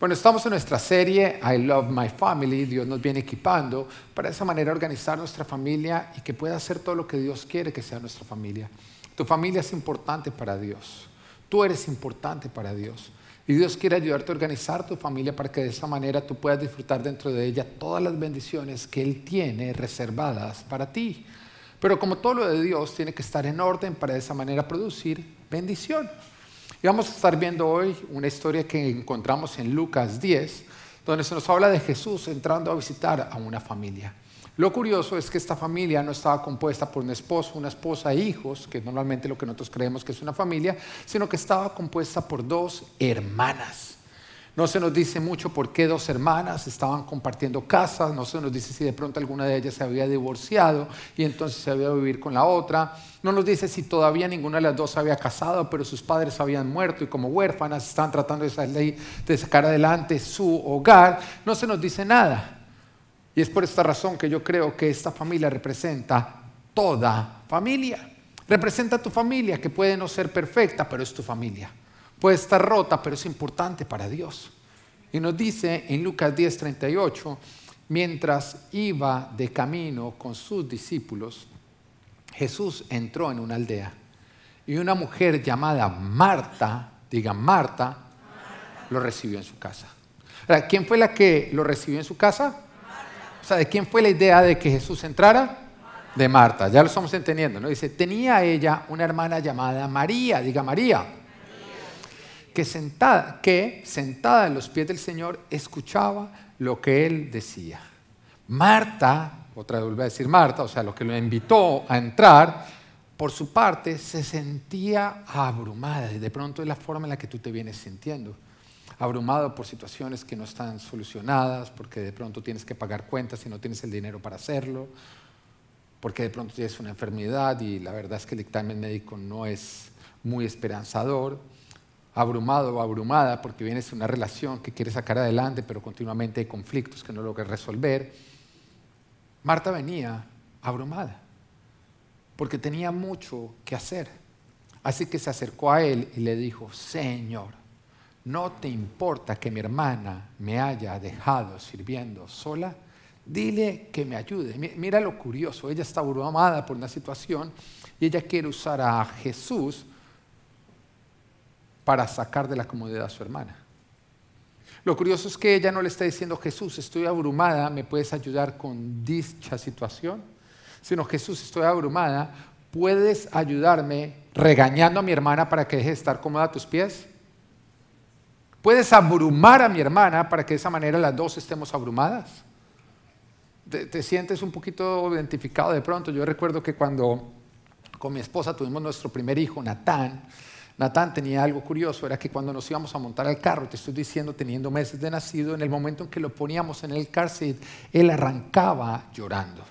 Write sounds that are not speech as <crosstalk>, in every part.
Bueno, estamos en nuestra serie I Love My Family. Dios nos viene equipando para de esa manera organizar nuestra familia y que pueda hacer todo lo que Dios quiere que sea nuestra familia. Tu familia es importante para Dios. Tú eres importante para Dios. Y Dios quiere ayudarte a organizar tu familia para que de esa manera tú puedas disfrutar dentro de ella todas las bendiciones que Él tiene reservadas para ti. Pero como todo lo de Dios tiene que estar en orden para de esa manera producir bendición. Y vamos a estar viendo hoy una historia que encontramos en Lucas 10, donde se nos habla de Jesús entrando a visitar a una familia. Lo curioso es que esta familia no estaba compuesta por un esposo, una esposa e hijos, que normalmente lo que nosotros creemos que es una familia, sino que estaba compuesta por dos hermanas. No se nos dice mucho por qué dos hermanas estaban compartiendo casas, no se nos dice si de pronto alguna de ellas se había divorciado y entonces se había a vivir con la otra. No nos dice si todavía ninguna de las dos se había casado, pero sus padres habían muerto y como huérfanas estaban tratando de, de sacar adelante su hogar. No se nos dice nada. Y es por esta razón que yo creo que esta familia representa toda familia. Representa tu familia, que puede no ser perfecta, pero es tu familia. Puede estar rota, pero es importante para Dios. Y nos dice en Lucas 10:38, mientras iba de camino con sus discípulos, Jesús entró en una aldea y una mujer llamada Marta, diga Marta, lo recibió en su casa. ¿Quién fue la que lo recibió en su casa? O sea, ¿de quién fue la idea de que Jesús entrara? De Marta, ya lo estamos entendiendo, ¿no? Dice, tenía ella una hermana llamada María, diga María que sentada, que sentada en los pies del Señor escuchaba lo que él decía. Marta, otra vez vuelve a decir Marta, o sea, lo que lo invitó a entrar, por su parte se sentía abrumada. Y de pronto es la forma en la que tú te vienes sintiendo. Abrumado por situaciones que no están solucionadas, porque de pronto tienes que pagar cuentas y no tienes el dinero para hacerlo, porque de pronto tienes una enfermedad y la verdad es que el dictamen médico no es muy esperanzador abrumado o abrumada porque vienes de una relación que quieres sacar adelante, pero continuamente hay conflictos que no logras resolver. Marta venía abrumada porque tenía mucho que hacer. Así que se acercó a él y le dijo, Señor, ¿no te importa que mi hermana me haya dejado sirviendo sola? Dile que me ayude. Mira lo curioso, ella está abrumada por una situación y ella quiere usar a Jesús para sacar de la comodidad a su hermana. Lo curioso es que ella no le está diciendo, Jesús, estoy abrumada, ¿me puedes ayudar con dicha situación? Sino, Jesús, estoy abrumada, ¿puedes ayudarme regañando a mi hermana para que deje de estar cómoda a tus pies? ¿Puedes abrumar a mi hermana para que de esa manera las dos estemos abrumadas? ¿Te, te sientes un poquito identificado de pronto? Yo recuerdo que cuando con mi esposa tuvimos nuestro primer hijo, Natán, Natán tenía algo curioso, era que cuando nos íbamos a montar al carro, te estoy diciendo, teniendo meses de nacido, en el momento en que lo poníamos en el car él arrancaba llorando.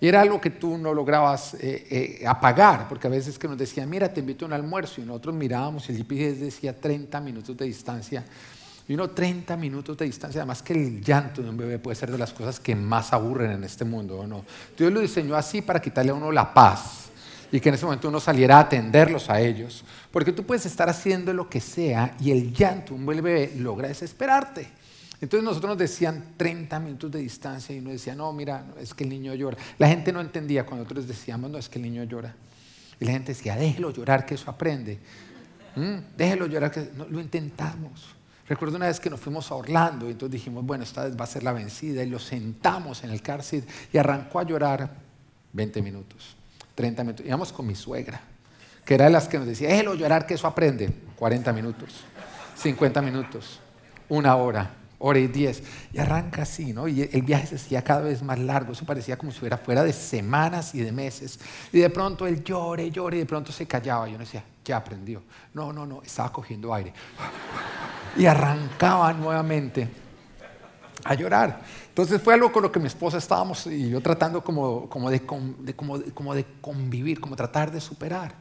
Y era algo que tú no lograbas eh, eh, apagar, porque a veces que nos decían, mira, te invito a un almuerzo, y nosotros mirábamos, y el GPS decía 30 minutos de distancia, y uno 30 minutos de distancia, además que el llanto de un bebé puede ser de las cosas que más aburren en este mundo, ¿o no? Dios lo diseñó así para quitarle a uno la paz y que en ese momento uno saliera a atenderlos a ellos. Porque tú puedes estar haciendo lo que sea y el llanto, un bebé, logra desesperarte. Entonces nosotros nos decían 30 minutos de distancia y uno decía, no, mira, es que el niño llora. La gente no entendía cuando nosotros decíamos, no, es que el niño llora. Y la gente decía, déjelo llorar, que eso aprende. ¿Mm? Déjelo llorar, que no, lo intentamos. Recuerdo una vez que nos fuimos a Orlando y entonces dijimos, bueno, esta vez va a ser la vencida y lo sentamos en el cárcel y arrancó a llorar 20 minutos. 30 minutos. Íbamos con mi suegra, que era de las que nos decía, déjelo llorar que eso aprende. 40 minutos, 50 minutos, una hora, hora y diez. Y arranca así, ¿no? Y el viaje se hacía cada vez más largo. Eso parecía como si fuera fuera de semanas y de meses. Y de pronto él llore, llore, y de pronto se callaba. Yo decía, ya aprendió. No, no, no, estaba cogiendo aire. Y arrancaba nuevamente a llorar. Entonces fue algo con lo que mi esposa estábamos y yo tratando como, como, de, como, de, convivir, como tratar de superar.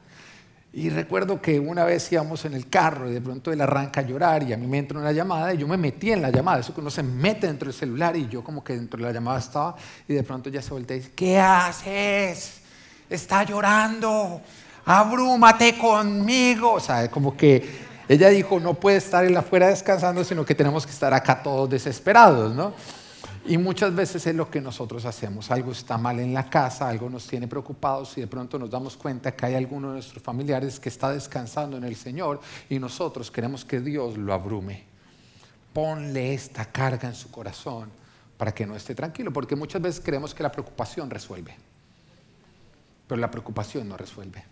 Y recuerdo que una vez íbamos en el carro y de pronto él arranca a llorar y a mí me entra una llamada y yo me metí en la llamada, eso que uno se mete dentro del celular y yo como que dentro de la llamada estaba y de pronto ya se voltea y dice, ¿qué haces? Está llorando, abrúmate conmigo. O sea, como que Ella dijo, no puede estar él afuera descansando, sino que tenemos que estar acá todos desesperados, ¿no? Y muchas veces es lo que nosotros hacemos. Algo está mal en la casa, algo nos tiene preocupados y de pronto nos damos cuenta que hay alguno de nuestros familiares que está descansando en el Señor y nosotros queremos que Dios lo abrume. Ponle esta carga en su corazón para que no esté tranquilo, porque muchas veces creemos que la preocupación resuelve, pero la preocupación no resuelve.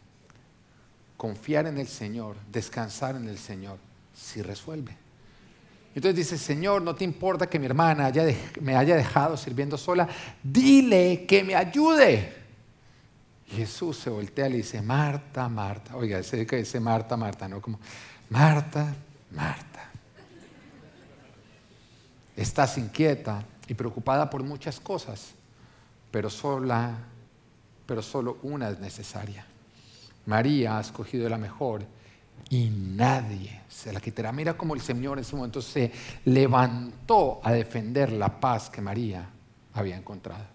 Confiar en el Señor, descansar en el Señor, sí resuelve. Entonces dice, Señor, no te importa que mi hermana me haya dejado sirviendo sola, dile que me ayude. Jesús se voltea y le dice, Marta, Marta. Oiga, ese dice Marta, Marta, ¿no? Como, Marta, Marta. Estás inquieta y preocupada por muchas cosas, pero sola, pero solo una es necesaria. María ha escogido la mejor y nadie se la quitará. Mira cómo el Señor en ese momento se levantó a defender la paz que María había encontrado.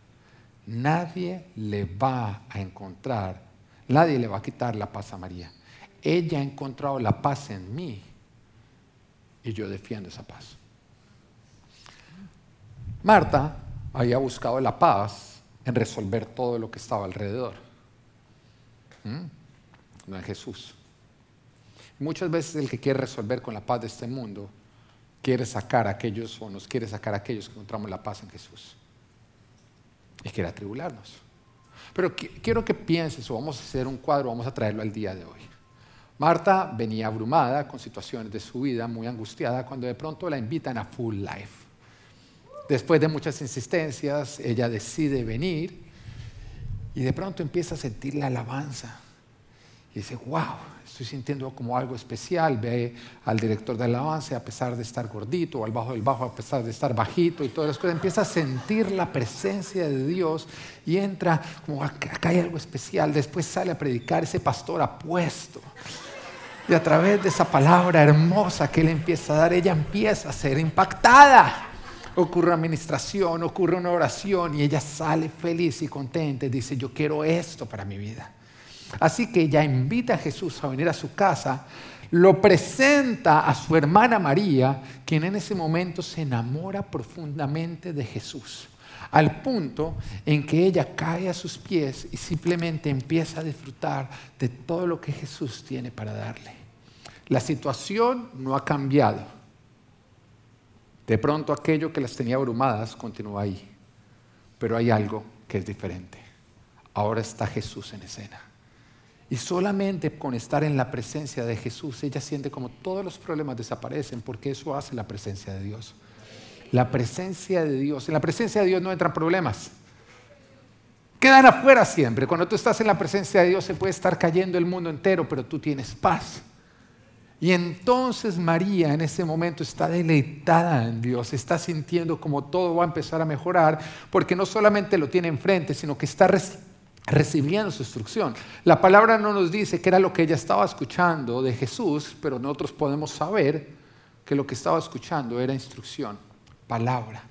Nadie le va a encontrar, nadie le va a quitar la paz a María. Ella ha encontrado la paz en mí y yo defiendo esa paz. Marta había buscado la paz en resolver todo lo que estaba alrededor, ¿Mm? no en Jesús. Muchas veces el que quiere resolver con la paz de este mundo quiere sacar a aquellos o nos quiere sacar a aquellos que encontramos la paz en Jesús. Y quiere atribularnos. Pero quiero que pienses, o vamos a hacer un cuadro, vamos a traerlo al día de hoy. Marta venía abrumada con situaciones de su vida, muy angustiada, cuando de pronto la invitan a Full Life. Después de muchas insistencias, ella decide venir y de pronto empieza a sentir la alabanza. Y dice, wow, estoy sintiendo como algo especial. Ve al director de alabanza, a pesar de estar gordito, o al bajo del bajo, a pesar de estar bajito y todas las cosas, empieza a sentir la presencia de Dios y entra como acá hay algo especial. Después sale a predicar ese pastor apuesto. Y a través de esa palabra hermosa que él empieza a dar, ella empieza a ser impactada. Ocurre una administración, ocurre una oración y ella sale feliz y contenta y dice, yo quiero esto para mi vida. Así que ella invita a Jesús a venir a su casa, lo presenta a su hermana María, quien en ese momento se enamora profundamente de Jesús, al punto en que ella cae a sus pies y simplemente empieza a disfrutar de todo lo que Jesús tiene para darle. La situación no ha cambiado. De pronto aquello que las tenía abrumadas continúa ahí, pero hay algo que es diferente. Ahora está Jesús en escena. Y solamente con estar en la presencia de Jesús, ella siente como todos los problemas desaparecen, porque eso hace la presencia de Dios. La presencia de Dios. En la presencia de Dios no entran problemas. Quedan afuera siempre. Cuando tú estás en la presencia de Dios se puede estar cayendo el mundo entero, pero tú tienes paz. Y entonces María en ese momento está deleitada en Dios, está sintiendo como todo va a empezar a mejorar, porque no solamente lo tiene enfrente, sino que está recibiendo su instrucción. La palabra no nos dice que era lo que ella estaba escuchando de Jesús, pero nosotros podemos saber que lo que estaba escuchando era instrucción, palabra.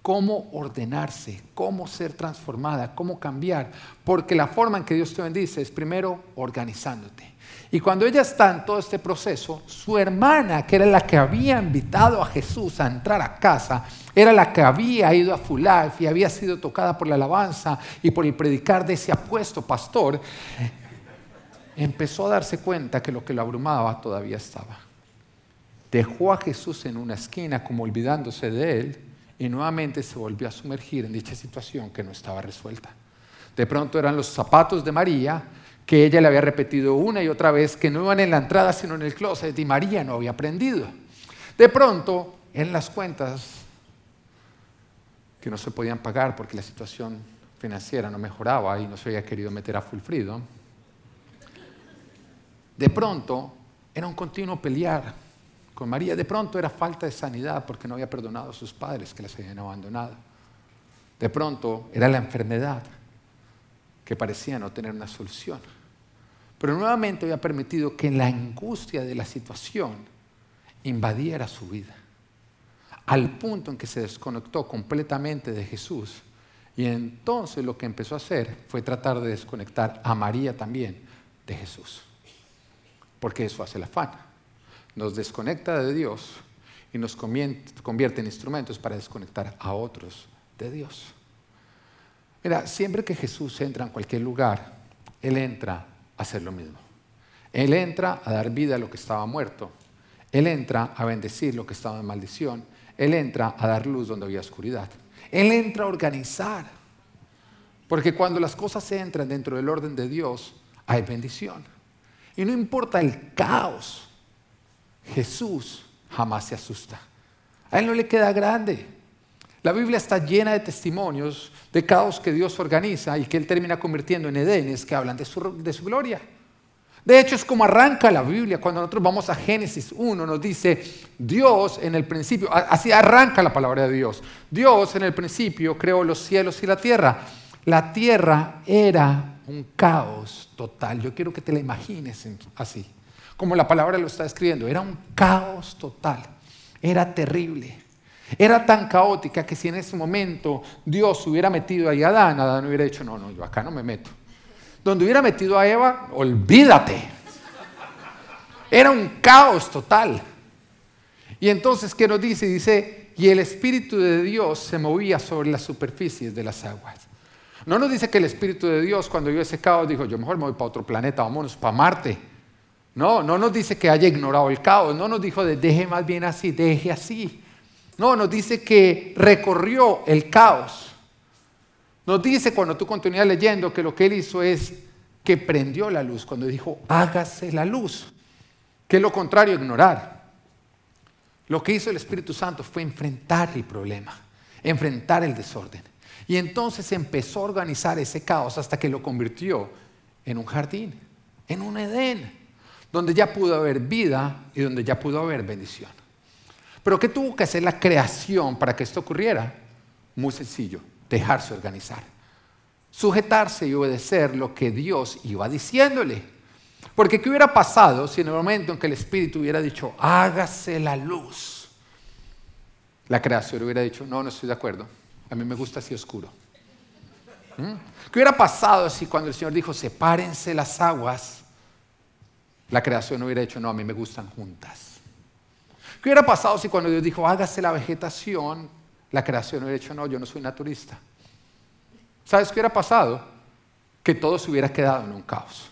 Cómo ordenarse, cómo ser transformada, cómo cambiar. Porque la forma en que Dios te bendice es primero organizándote. Y cuando ella está en todo este proceso, su hermana, que era la que había invitado a Jesús a entrar a casa, era la que había ido a Full Life y había sido tocada por la alabanza y por el predicar de ese apuesto pastor, empezó a darse cuenta que lo que lo abrumaba todavía estaba. Dejó a Jesús en una esquina como olvidándose de él y nuevamente se volvió a sumergir en dicha situación que no estaba resuelta. De pronto eran los zapatos de María que ella le había repetido una y otra vez que no iban en la entrada sino en el closet y María no había aprendido. De pronto, en las cuentas que no se podían pagar porque la situación financiera no mejoraba y no se había querido meter a Fulfrido, de pronto era un continuo pelear con María. De pronto era falta de sanidad porque no había perdonado a sus padres que las habían abandonado. De pronto era la enfermedad que parecía no tener una solución. Pero nuevamente había permitido que la angustia de la situación invadiera su vida, al punto en que se desconectó completamente de Jesús. Y entonces lo que empezó a hacer fue tratar de desconectar a María también de Jesús, porque eso hace el afán. nos desconecta de Dios y nos convierte en instrumentos para desconectar a otros de Dios. Mira, siempre que Jesús entra en cualquier lugar, Él entra hacer lo mismo. Él entra a dar vida a lo que estaba muerto. Él entra a bendecir lo que estaba en maldición. Él entra a dar luz donde había oscuridad. Él entra a organizar. Porque cuando las cosas entran dentro del orden de Dios, hay bendición. Y no importa el caos, Jesús jamás se asusta. A Él no le queda grande. La Biblia está llena de testimonios de caos que Dios organiza y que Él termina convirtiendo en Edenes que hablan de su, de su gloria. De hecho, es como arranca la Biblia. Cuando nosotros vamos a Génesis 1, nos dice, Dios en el principio, así arranca la palabra de Dios. Dios en el principio creó los cielos y la tierra. La tierra era un caos total. Yo quiero que te la imagines así, como la palabra lo está escribiendo. Era un caos total. Era terrible. Era tan caótica que si en ese momento Dios hubiera metido ahí a Adán, Adán hubiera dicho, no, no, yo acá no me meto. Donde hubiera metido a Eva, olvídate. Era un caos total. Y entonces, ¿qué nos dice? Dice, y el Espíritu de Dios se movía sobre las superficies de las aguas. No nos dice que el Espíritu de Dios cuando vio ese caos dijo, yo mejor me voy para otro planeta, vámonos para Marte. No, no nos dice que haya ignorado el caos, no nos dijo de deje más bien así, deje así. No, nos dice que recorrió el caos. Nos dice cuando tú continúas leyendo que lo que él hizo es que prendió la luz, cuando dijo, hágase la luz, que es lo contrario ignorar. Lo que hizo el Espíritu Santo fue enfrentar el problema, enfrentar el desorden. Y entonces empezó a organizar ese caos hasta que lo convirtió en un jardín, en un Edén, donde ya pudo haber vida y donde ya pudo haber bendición. Pero ¿qué tuvo que hacer la creación para que esto ocurriera? Muy sencillo, dejarse organizar, sujetarse y obedecer lo que Dios iba diciéndole. Porque ¿qué hubiera pasado si en el momento en que el Espíritu hubiera dicho, hágase la luz? La creación hubiera dicho, no, no estoy de acuerdo, a mí me gusta así oscuro. ¿Mm? ¿Qué hubiera pasado si cuando el Señor dijo, sepárense las aguas, la creación hubiera dicho, no, a mí me gustan juntas? ¿Qué hubiera pasado si cuando Dios dijo, hágase la vegetación, la creación hubiera dicho, no, yo no soy naturista. ¿Sabes qué hubiera pasado? Que todo se hubiera quedado en un caos.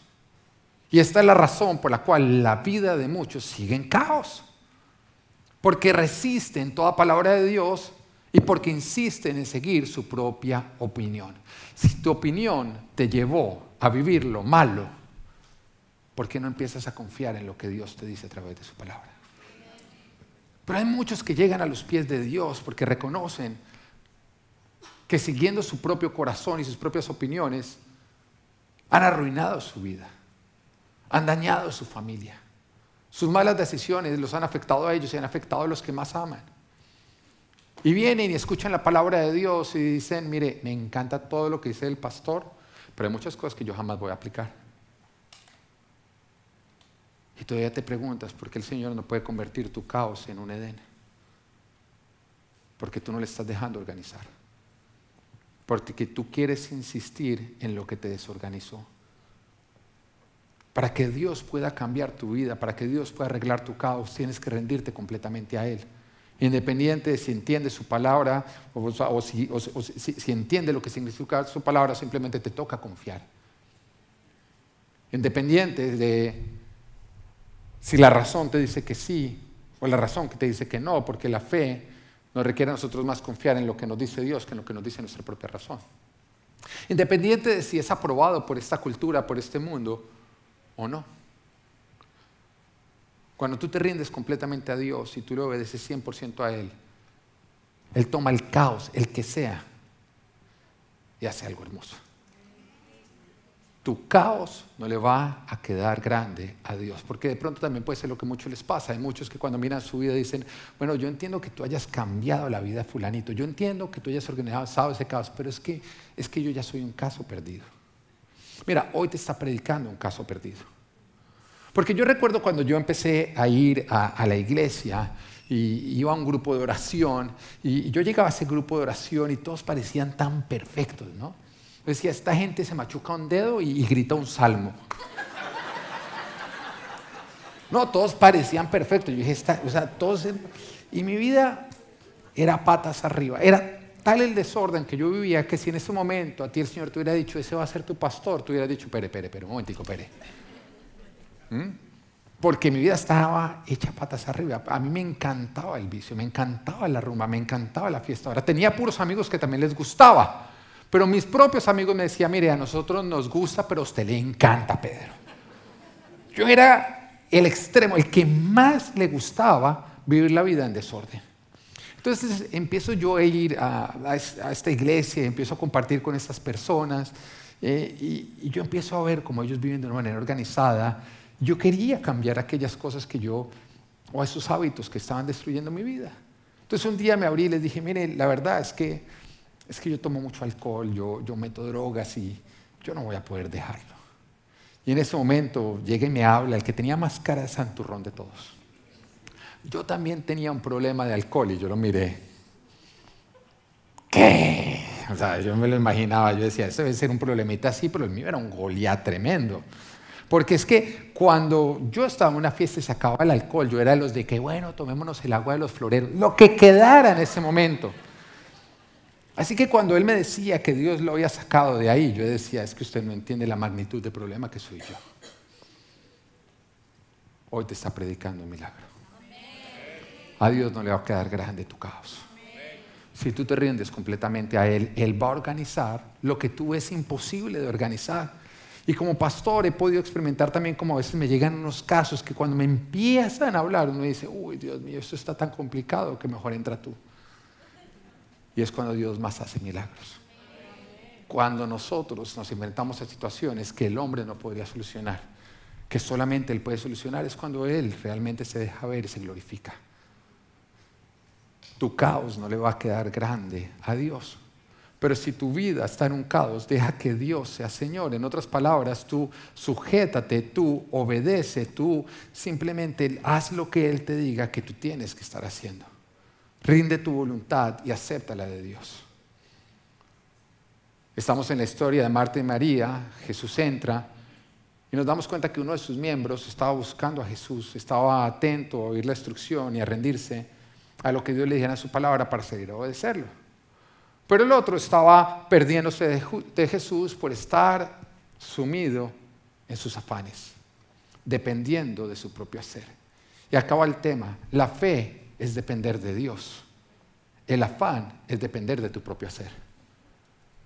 Y esta es la razón por la cual la vida de muchos sigue en caos. Porque resisten toda palabra de Dios y porque insisten en seguir su propia opinión. Si tu opinión te llevó a vivir lo malo, ¿por qué no empiezas a confiar en lo que Dios te dice a través de su palabra? Pero hay muchos que llegan a los pies de Dios porque reconocen que siguiendo su propio corazón y sus propias opiniones, han arruinado su vida, han dañado su familia. Sus malas decisiones los han afectado a ellos y han afectado a los que más aman. Y vienen y escuchan la palabra de Dios y dicen, mire, me encanta todo lo que dice el pastor, pero hay muchas cosas que yo jamás voy a aplicar. Todavía te preguntas por qué el Señor no puede convertir tu caos en un Edén. Porque tú no le estás dejando organizar. Porque tú quieres insistir en lo que te desorganizó. Para que Dios pueda cambiar tu vida, para que Dios pueda arreglar tu caos, tienes que rendirte completamente a Él. Independiente de si entiende su palabra o, si entiende lo que significa su palabra, simplemente te toca confiar. Independiente de si la razón te dice que sí o la razón que te dice que no, porque la fe nos requiere a nosotros más confiar en lo que nos dice Dios que en lo que nos dice nuestra propia razón. Independiente de si es aprobado por esta cultura, por este mundo o no. Cuando tú te rindes completamente a Dios y tú le obedeces 100% a Él, Él toma el caos, el que sea, y hace algo hermoso tu caos no le va a quedar grande a Dios, porque de pronto también puede ser lo que a muchos les pasa. Hay muchos que cuando miran su vida dicen, bueno, yo entiendo que tú hayas cambiado la vida de fulanito, yo entiendo que tú hayas organizado ese caos, pero es que, es que yo ya soy un caso perdido. Mira, hoy te está predicando un caso perdido. Porque yo recuerdo cuando yo empecé a ir a, la iglesia y iba a un grupo de oración y yo llegaba a ese grupo de oración y todos parecían tan perfectos, ¿no? Decía, esta gente se machuca un dedo y, grita un salmo. No, todos parecían perfectos. Yo dije, o sea, todos... Y mi vida era patas arriba. Era tal el desorden que yo vivía que si en ese momento a ti el Señor te hubiera dicho, ese va a ser tu pastor, tú hubieras dicho, pere, pere, pere, un momentico, pere. ¿Mm? Porque mi vida estaba hecha patas arriba. A mí me encantaba el vicio, me encantaba la rumba, me encantaba la fiesta. Ahora tenía puros amigos que también les gustaba. Pero mis propios amigos me decían, mire, a nosotros nos gusta, pero a usted le encanta, Pedro. Yo era el extremo, el que más le gustaba vivir la vida en desorden. Entonces empiezo yo a ir a, esta iglesia, empiezo a compartir con estas personas eh, y, yo empiezo a ver cómo ellos viven de una manera organizada. Yo quería cambiar aquellas cosas que yo, o esos hábitos que estaban destruyendo mi vida. Entonces un día me abrí y les dije, mire, la verdad es que, es que yo tomo mucho alcohol, yo, yo meto drogas y yo no voy a poder dejarlo. Y en ese momento llega y me habla el que tenía más cara de santurrón de todos. Yo también tenía un problema de alcohol y yo lo miré. ¿Qué? O sea, yo me lo imaginaba, yo decía, eso debe ser un problemita así, pero el mío era un Goliat tremendo. Porque es que cuando yo estaba en una fiesta y se acababa el alcohol, yo era de los de que, bueno, tomémonos el agua de los floreros, lo que quedara en ese momento. Así que cuando él me decía que Dios lo había sacado de ahí, yo decía, es que usted no entiende la magnitud del problema que soy yo. Hoy te está predicando un milagro. A Dios no le va a quedar grande tu caos. Si tú te rindes completamente a Él, Él va a organizar lo que tú es imposible de organizar. Y como pastor he podido experimentar también como a veces me llegan unos casos que cuando me empiezan a hablar uno dice, uy Dios mío, esto está tan complicado que mejor entra tú. Y es cuando Dios más hace milagros. Cuando nosotros nos inventamos a situaciones que el hombre no podría solucionar, que solamente Él puede solucionar, es cuando Él realmente se deja ver y se glorifica. Tu caos no le va a quedar grande a Dios. Pero si tu vida está en un caos, deja que Dios sea Señor. En otras palabras, tú sujétate, tú obedece, tú simplemente haz lo que Él te diga que tú tienes que estar haciendo. Rinde tu voluntad y acepta la de Dios. Estamos en la historia de Marta y María, Jesús entra y nos damos cuenta que uno de sus miembros estaba buscando a Jesús, estaba atento a oír la instrucción y a rendirse a lo que Dios le dijera en su palabra para seguir a obedecerlo. Pero el otro estaba perdiéndose de, Jesús por estar sumido en sus afanes, dependiendo de su propio hacer. Y acaba el tema, la fe es depender de Dios. El afán es depender de tu propio hacer.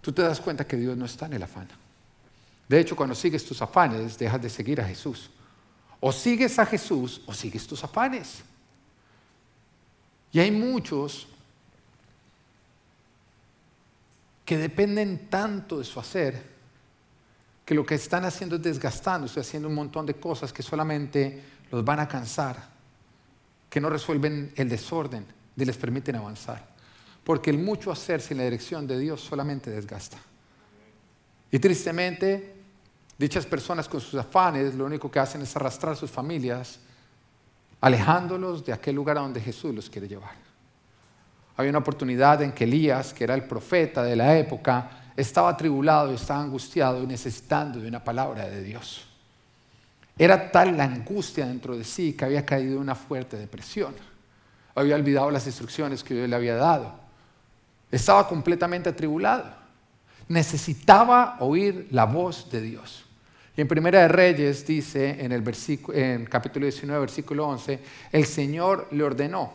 Tú te das cuenta que Dios no está en el afán. De hecho, cuando sigues tus afanes, dejas de seguir a Jesús. O sigues a Jesús o sigues tus afanes. Y hay muchos que dependen tanto de su hacer que lo que están haciendo es desgastándose, haciendo un montón de cosas que solamente los van a cansar que no resuelven el desorden ni les permiten avanzar. Porque el mucho hacer sin la dirección de Dios solamente desgasta. Y tristemente, dichas personas con sus afanes lo único que hacen es arrastrar sus familias, alejándolos de aquel lugar a donde Jesús los quiere llevar. Había una oportunidad en que Elías, que era el profeta de la época, estaba atribulado, estaba angustiado y necesitando de una palabra de Dios. Era tal la angustia dentro de sí que había caído en una fuerte depresión. Había olvidado las instrucciones que Dios le había dado. Estaba completamente atribulado. Necesitaba oír la voz de Dios. Y en Primera de Reyes dice en el en capítulo 19, versículo 11, el Señor le ordenó,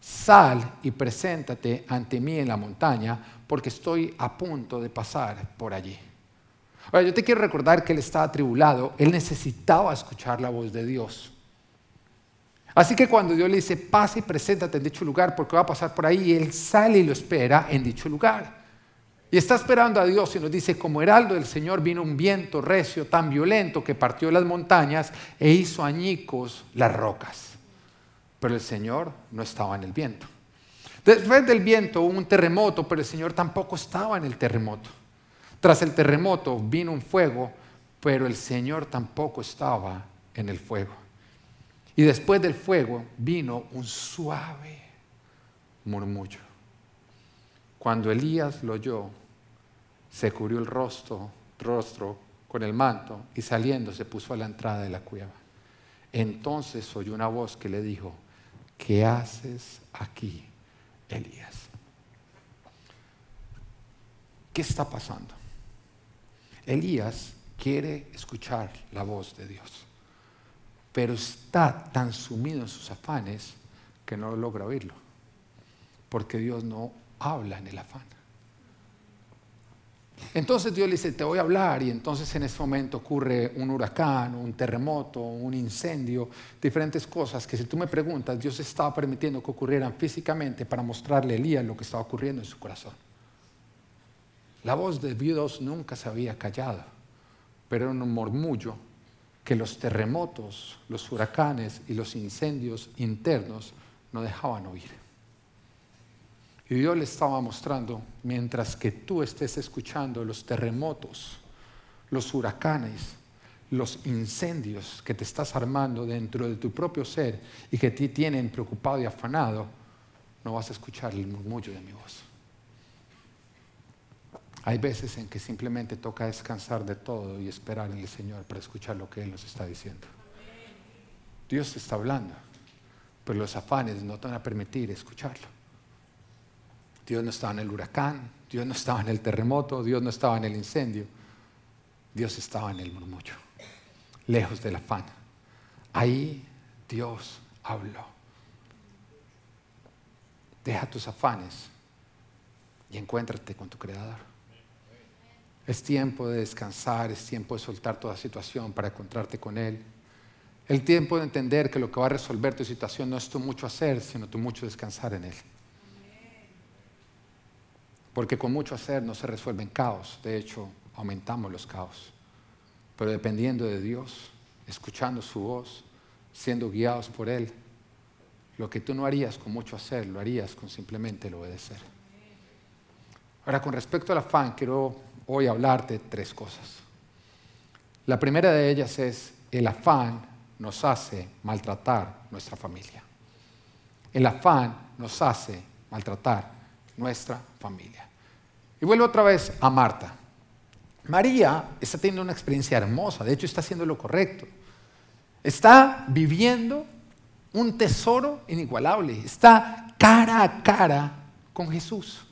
sal y preséntate ante mí en la montaña, porque estoy a punto de pasar por allí. Ahora, yo te quiero recordar que él estaba atribulado, él necesitaba escuchar la voz de Dios. Así que cuando Dios le dice, pasa y preséntate en dicho lugar, porque va a pasar por ahí, él sale y lo espera en dicho lugar. Y está esperando a Dios y nos dice, como heraldo del Señor vino un viento recio tan violento que partió las montañas e hizo añicos las rocas. Pero el Señor no estaba en el viento. Después del viento hubo un terremoto, pero el Señor tampoco estaba en el terremoto. Tras el terremoto vino un fuego, pero el Señor tampoco estaba en el fuego. Y después del fuego vino un suave murmullo. Cuando Elías lo oyó, se cubrió el rostro, con el manto y saliendo se puso a la entrada de la cueva. Entonces oyó una voz que le dijo, ¿qué haces aquí, Elías? ¿Qué está pasando? Elías quiere escuchar la voz de Dios, pero está tan sumido en sus afanes que no logra oírlo, porque Dios no habla en el afán. Entonces Dios le dice, te voy a hablar y entonces en ese momento ocurre un huracán, un terremoto, un incendio, diferentes cosas que si tú me preguntas, Dios estaba permitiendo que ocurrieran físicamente para mostrarle a Elías lo que estaba ocurriendo en su corazón. La voz de Dios nunca se había callado, pero era un murmullo que los terremotos, los huracanes y los incendios internos no dejaban oír. Y Dios le estaba mostrando, mientras que tú estés escuchando los terremotos, los huracanes, los incendios que te estás armando dentro de tu propio ser y que te tienen preocupado y afanado, no vas a escuchar el murmullo de mi voz. Hay veces en que simplemente toca descansar de todo y esperar en el Señor para escuchar lo que Él nos está diciendo. Dios está hablando, pero los afanes no te van a permitir escucharlo. Dios no estaba en el huracán, Dios no estaba en el terremoto, Dios no estaba en el incendio, Dios estaba en el murmullo, lejos del afán. Ahí Dios habló. Deja tus afanes y encuéntrate con tu Creador. Es tiempo de descansar, es tiempo de soltar toda situación para encontrarte con Él. El tiempo de entender que lo que va a resolver tu situación no es tu mucho hacer, sino tu mucho descansar en Él. Porque con mucho hacer no se resuelven caos, de hecho aumentamos los caos. Pero dependiendo de Dios, escuchando su voz, siendo guiados por Él, lo que tú no harías con mucho hacer, lo harías con simplemente el obedecer. Ahora, con respecto al afán, quiero hoy hablarte tres cosas. La primera de ellas es, el afán nos hace maltratar nuestra familia. El afán nos hace maltratar nuestra familia. Y vuelvo otra vez a Marta. María está teniendo una experiencia hermosa, de hecho está haciendo lo correcto. Está viviendo un tesoro inigualable, está cara a cara con Jesús.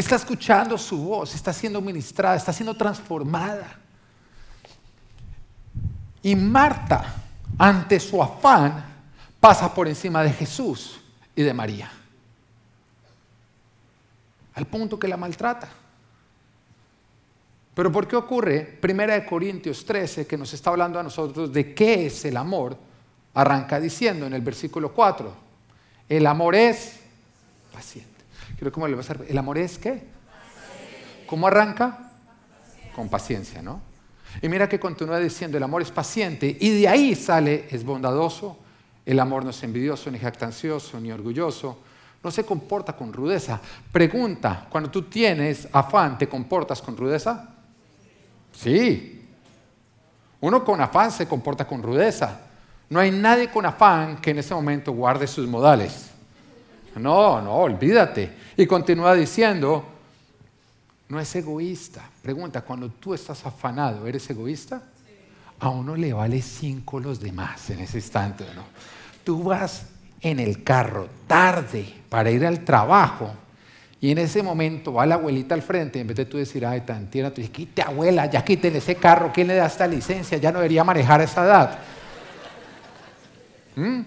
Está escuchando su voz, está siendo ministrada, está siendo transformada. Y Marta, ante su afán, pasa por encima de Jesús y de María al punto que la maltrata. Pero ¿por qué ocurre? Primera de Corintios 13, que nos está hablando a nosotros de qué es el amor, arranca diciendo en el versículo 4, el amor es paciente. Quiero cómo le va a ¿El amor es qué? ¿Cómo arranca? Con paciencia, ¿no? Y mira que continúa diciendo, el amor es paciente, y de ahí sale, es bondadoso, el amor no es envidioso, ni jactancioso, ni orgulloso, no se comporta con rudeza. Pregunta, cuando tú tienes afán, ¿te comportas con rudeza? Sí. Uno con afán se comporta con rudeza. No hay nadie con afán que en ese momento guarde sus modales. No, no, olvídate. Y continúa diciendo, no es egoísta. Pregunta, cuando tú estás afanado, ¿eres egoísta? A uno le vale cinco los demás en ese instante, ¿no? Tú vas en el carro tarde para ir al trabajo y en ese momento va la abuelita al frente en vez de tú decir, ay, tan tierna, tú dices, quite abuela, ya quiten ese carro, ¿quién le da esta licencia? Ya no debería manejar a esa edad. ¿Mm?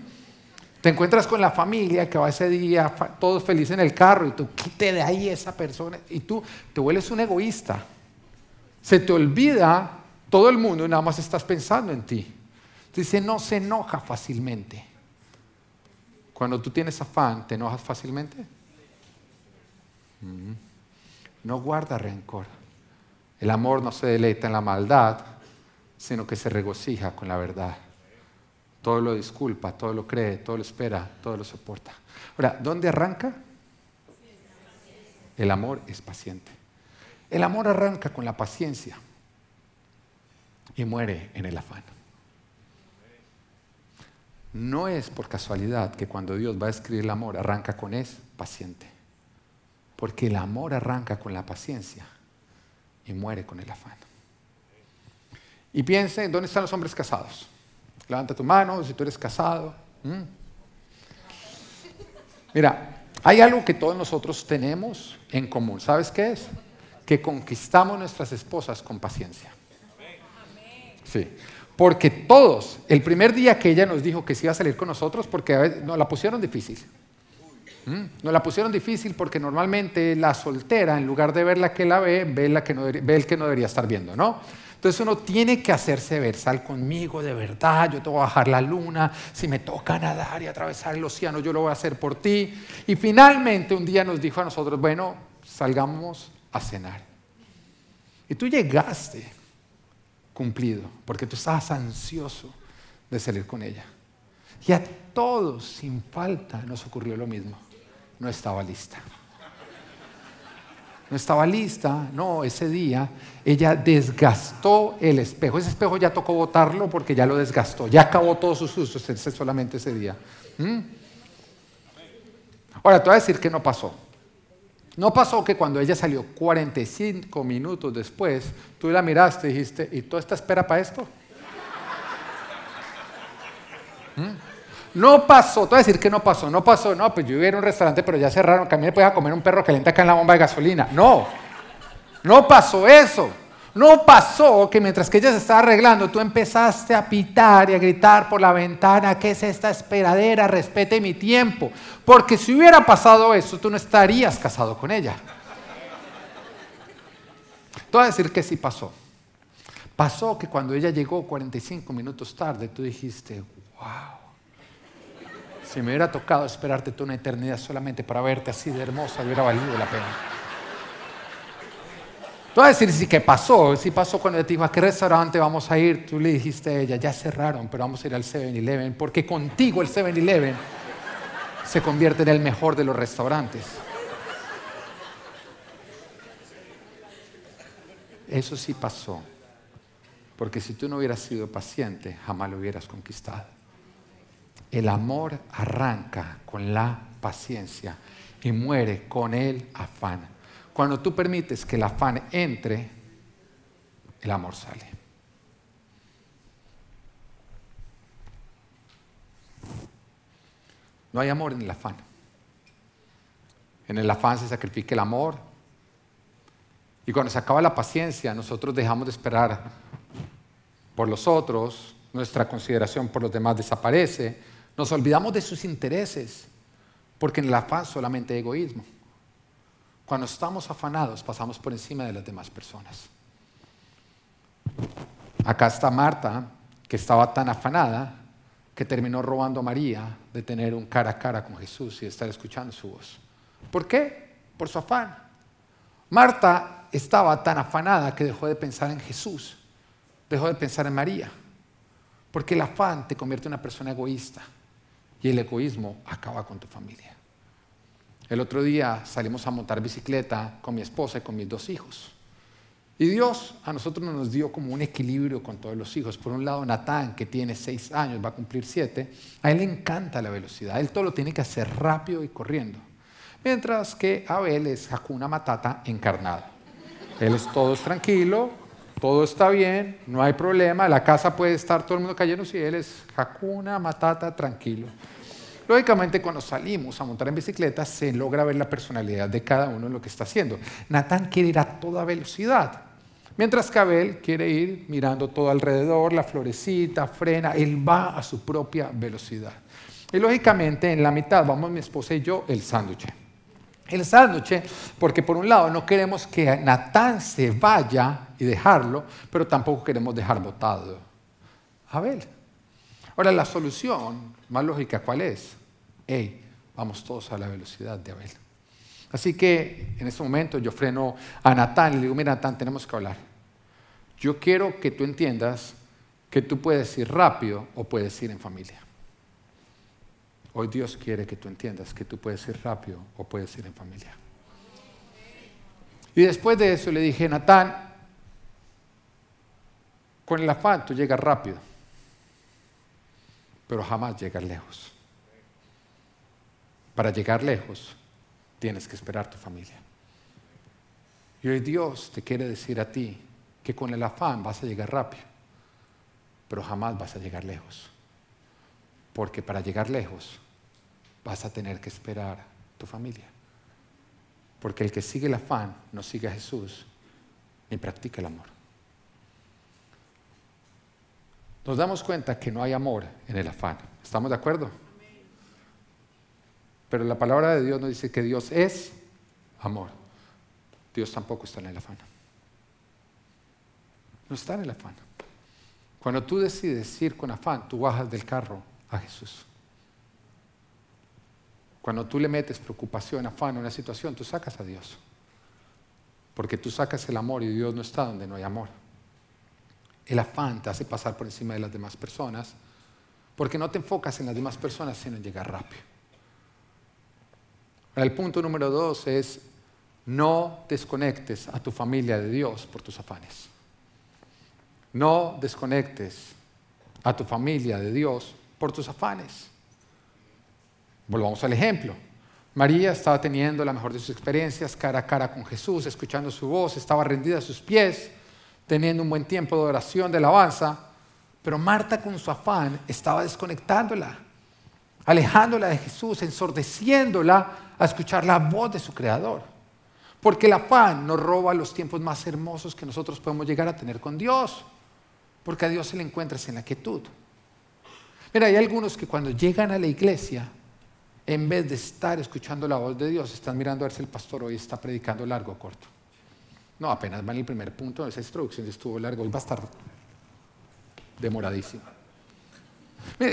Te encuentras con la familia que va ese día, todos felices en el carro, y tú quite de ahí esa persona, y tú te vuelves un egoísta. Se te olvida todo el mundo y nada más estás pensando en ti. Dice, no se enoja fácilmente. Cuando tú tienes afán, ¿te enojas fácilmente? Mm. No guarda rencor. El amor no se deleita en la maldad, sino que se regocija con la verdad. Todo lo disculpa, todo lo cree, todo lo espera, todo lo soporta. Ahora, ¿dónde arranca? El amor es paciente. El amor arranca con la paciencia y muere en el afán. No es por casualidad que cuando Dios va a escribir el amor arranca con es paciente. Porque el amor arranca con la paciencia y muere con el afán. Y piensen, ¿dónde están los hombres casados? Levanta tu mano si tú eres casado. Mira, hay algo que todos nosotros tenemos en común. ¿Sabes qué es? Que conquistamos nuestras esposas con paciencia. Sí. Porque todos, el primer día que ella nos dijo que se iba a salir con nosotros, porque nos la pusieron difícil. ¿Mm? Nos la pusieron difícil porque normalmente la soltera, en lugar de ver la que la ve, ve, la que no, ve el que no debería estar viendo, ¿no? Entonces uno tiene que hacerse ver, sal conmigo de verdad, yo te voy a bajar la luna, si me toca nadar y atravesar el océano, yo lo voy a hacer por ti. Y finalmente un día nos dijo a nosotros, bueno, salgamos a cenar. Y tú llegaste cumplido, porque tú estabas ansioso de salir con ella. Y a todos, sin falta, nos ocurrió lo mismo. No estaba lista no estaba lista, no, ese día ella desgastó el espejo. Ese espejo ya tocó botarlo porque ya lo desgastó, ya acabó todos sus usos solamente ese día. ¿Mm? Ahora, te voy a decir que no pasó. No pasó que cuando ella salió 45 minutos después, tú la miraste y dijiste, ¿y toda esta espera para esto? ¿Mm? No pasó, te voy a decir que no pasó, no pasó, no, pues yo iba a, un restaurante, pero ya cerraron, que a mí me comer un perro caliente acá en la bomba de gasolina. No, no pasó eso. No pasó que mientras que ella se estaba arreglando, tú empezaste a pitar y a gritar por la ventana, ¿qué es esta esperadera? Respete mi tiempo. Porque si hubiera pasado eso, tú no estarías casado con ella. Te voy a decir que sí pasó. Pasó que cuando ella llegó 45 minutos tarde, tú dijiste, wow. Si me hubiera tocado esperarte toda una eternidad solamente para verte así de hermosa, hubiera valido la pena. Tú vas a decir, sí, ¿qué pasó? Si pasó cuando te dijo, ¿a qué restaurante vamos a ir? Tú le dijiste a ella, ya cerraron, pero vamos a ir al 7-Eleven, porque contigo el 7-Eleven se convierte en el mejor de los restaurantes. Eso sí pasó, porque si tú no hubieras sido paciente, jamás lo hubieras conquistado. El amor arranca con la paciencia y muere con el afán. Cuando tú permites que el afán entre, el amor sale. No hay amor en el afán. En el afán se sacrifica el amor. Y cuando se acaba la paciencia, nosotros dejamos de esperar por los otros, nuestra consideración por los demás desaparece nos olvidamos de sus intereses, porque en el afán solamente hay egoísmo. Cuando estamos afanados pasamos por encima de las demás personas. Acá está Marta, que estaba tan afanada que terminó robando a María de tener un cara a cara con Jesús y de estar escuchando su voz. ¿Por qué? Por su afán. Marta estaba tan afanada que dejó de pensar en Jesús, dejó de pensar en María, porque el afán te convierte en una persona egoísta. Y el egoísmo acaba con tu familia. El otro día salimos a montar bicicleta con mi esposa y con mis dos hijos. Y Dios a nosotros nos dio como un equilibrio con todos los hijos. Por un lado, Natán, que tiene seis años, va a cumplir siete, a él le encanta la velocidad. Él todo lo tiene que hacer rápido y corriendo. Mientras que Abel es Hakuna Matata encarnado. Él es todo tranquilo, todo está bien, no hay problema, la casa puede estar todo el mundo cayendo si él es Hakuna Matata tranquilo. Lógicamente, cuando salimos a montar en bicicleta, se logra ver la personalidad de cada uno en lo que está haciendo. Natán quiere ir a toda velocidad, mientras que Abel quiere ir mirando todo alrededor, la florecita, frena, él va a su propia velocidad. Y lógicamente, en la mitad vamos mi esposa y yo el sándwich. El sándwich, porque por un lado no queremos que Natán se vaya y dejarlo, pero tampoco queremos dejar botado a Abel. Ahora, la solución más lógica, ¿cuál es? Hey, vamos todos a la velocidad de Abel. Así que en este momento yo freno a Natán y le digo, mira Natán, tenemos que hablar. Yo quiero que tú entiendas que tú puedes ir rápido o puedes ir en familia. Hoy Dios quiere que tú entiendas que tú puedes ir rápido o puedes ir en familia. Y después de eso le dije, Natán, con el afán tú llegas rápido pero jamás llegar lejos. Para llegar lejos, tienes que esperar tu familia. Y hoy Dios te quiere decir a ti que con el afán vas a llegar rápido, pero jamás vas a llegar lejos. Porque para llegar lejos vas a tener que esperar tu familia. Porque el que sigue el afán no sigue a Jesús ni practica el amor. Nos damos cuenta que no hay amor en el afán. ¿Estamos de acuerdo? Pero la palabra de Dios nos dice que Dios es amor. Dios tampoco está en el afán. No está en el afán. Cuando tú decides ir con afán, tú bajas del carro a Jesús. Cuando tú le metes preocupación, afán a una situación, tú sacas a Dios. Porque tú sacas el amor y Dios no está donde no hay amor. El afán te hace pasar por encima de las demás personas porque no te enfocas en las demás personas, sino en llegar rápido. el punto número dos es no desconectes a tu familia de Dios por tus afanes. No desconectes a tu familia de Dios por tus afanes. Volvamos al ejemplo. María estaba teniendo la mejor de sus experiencias cara a cara con Jesús, escuchando su voz, estaba rendida a sus pies, teniendo un buen tiempo de oración, de alabanza, pero Marta con su afán estaba desconectándola, alejándola de Jesús, ensordeciéndola a escuchar la voz de su Creador. Porque el afán nos roba los tiempos más hermosos que nosotros podemos llegar a tener con Dios. Porque a Dios se le encuentra en la quietud. Mira, hay algunos que cuando llegan a la iglesia, en vez de estar escuchando la voz de Dios, están mirando a ver si el pastor hoy está predicando largo o corto. No, apenas va en el primer punto, esa introducción estuvo largo, hoy va a estar demoradísimo.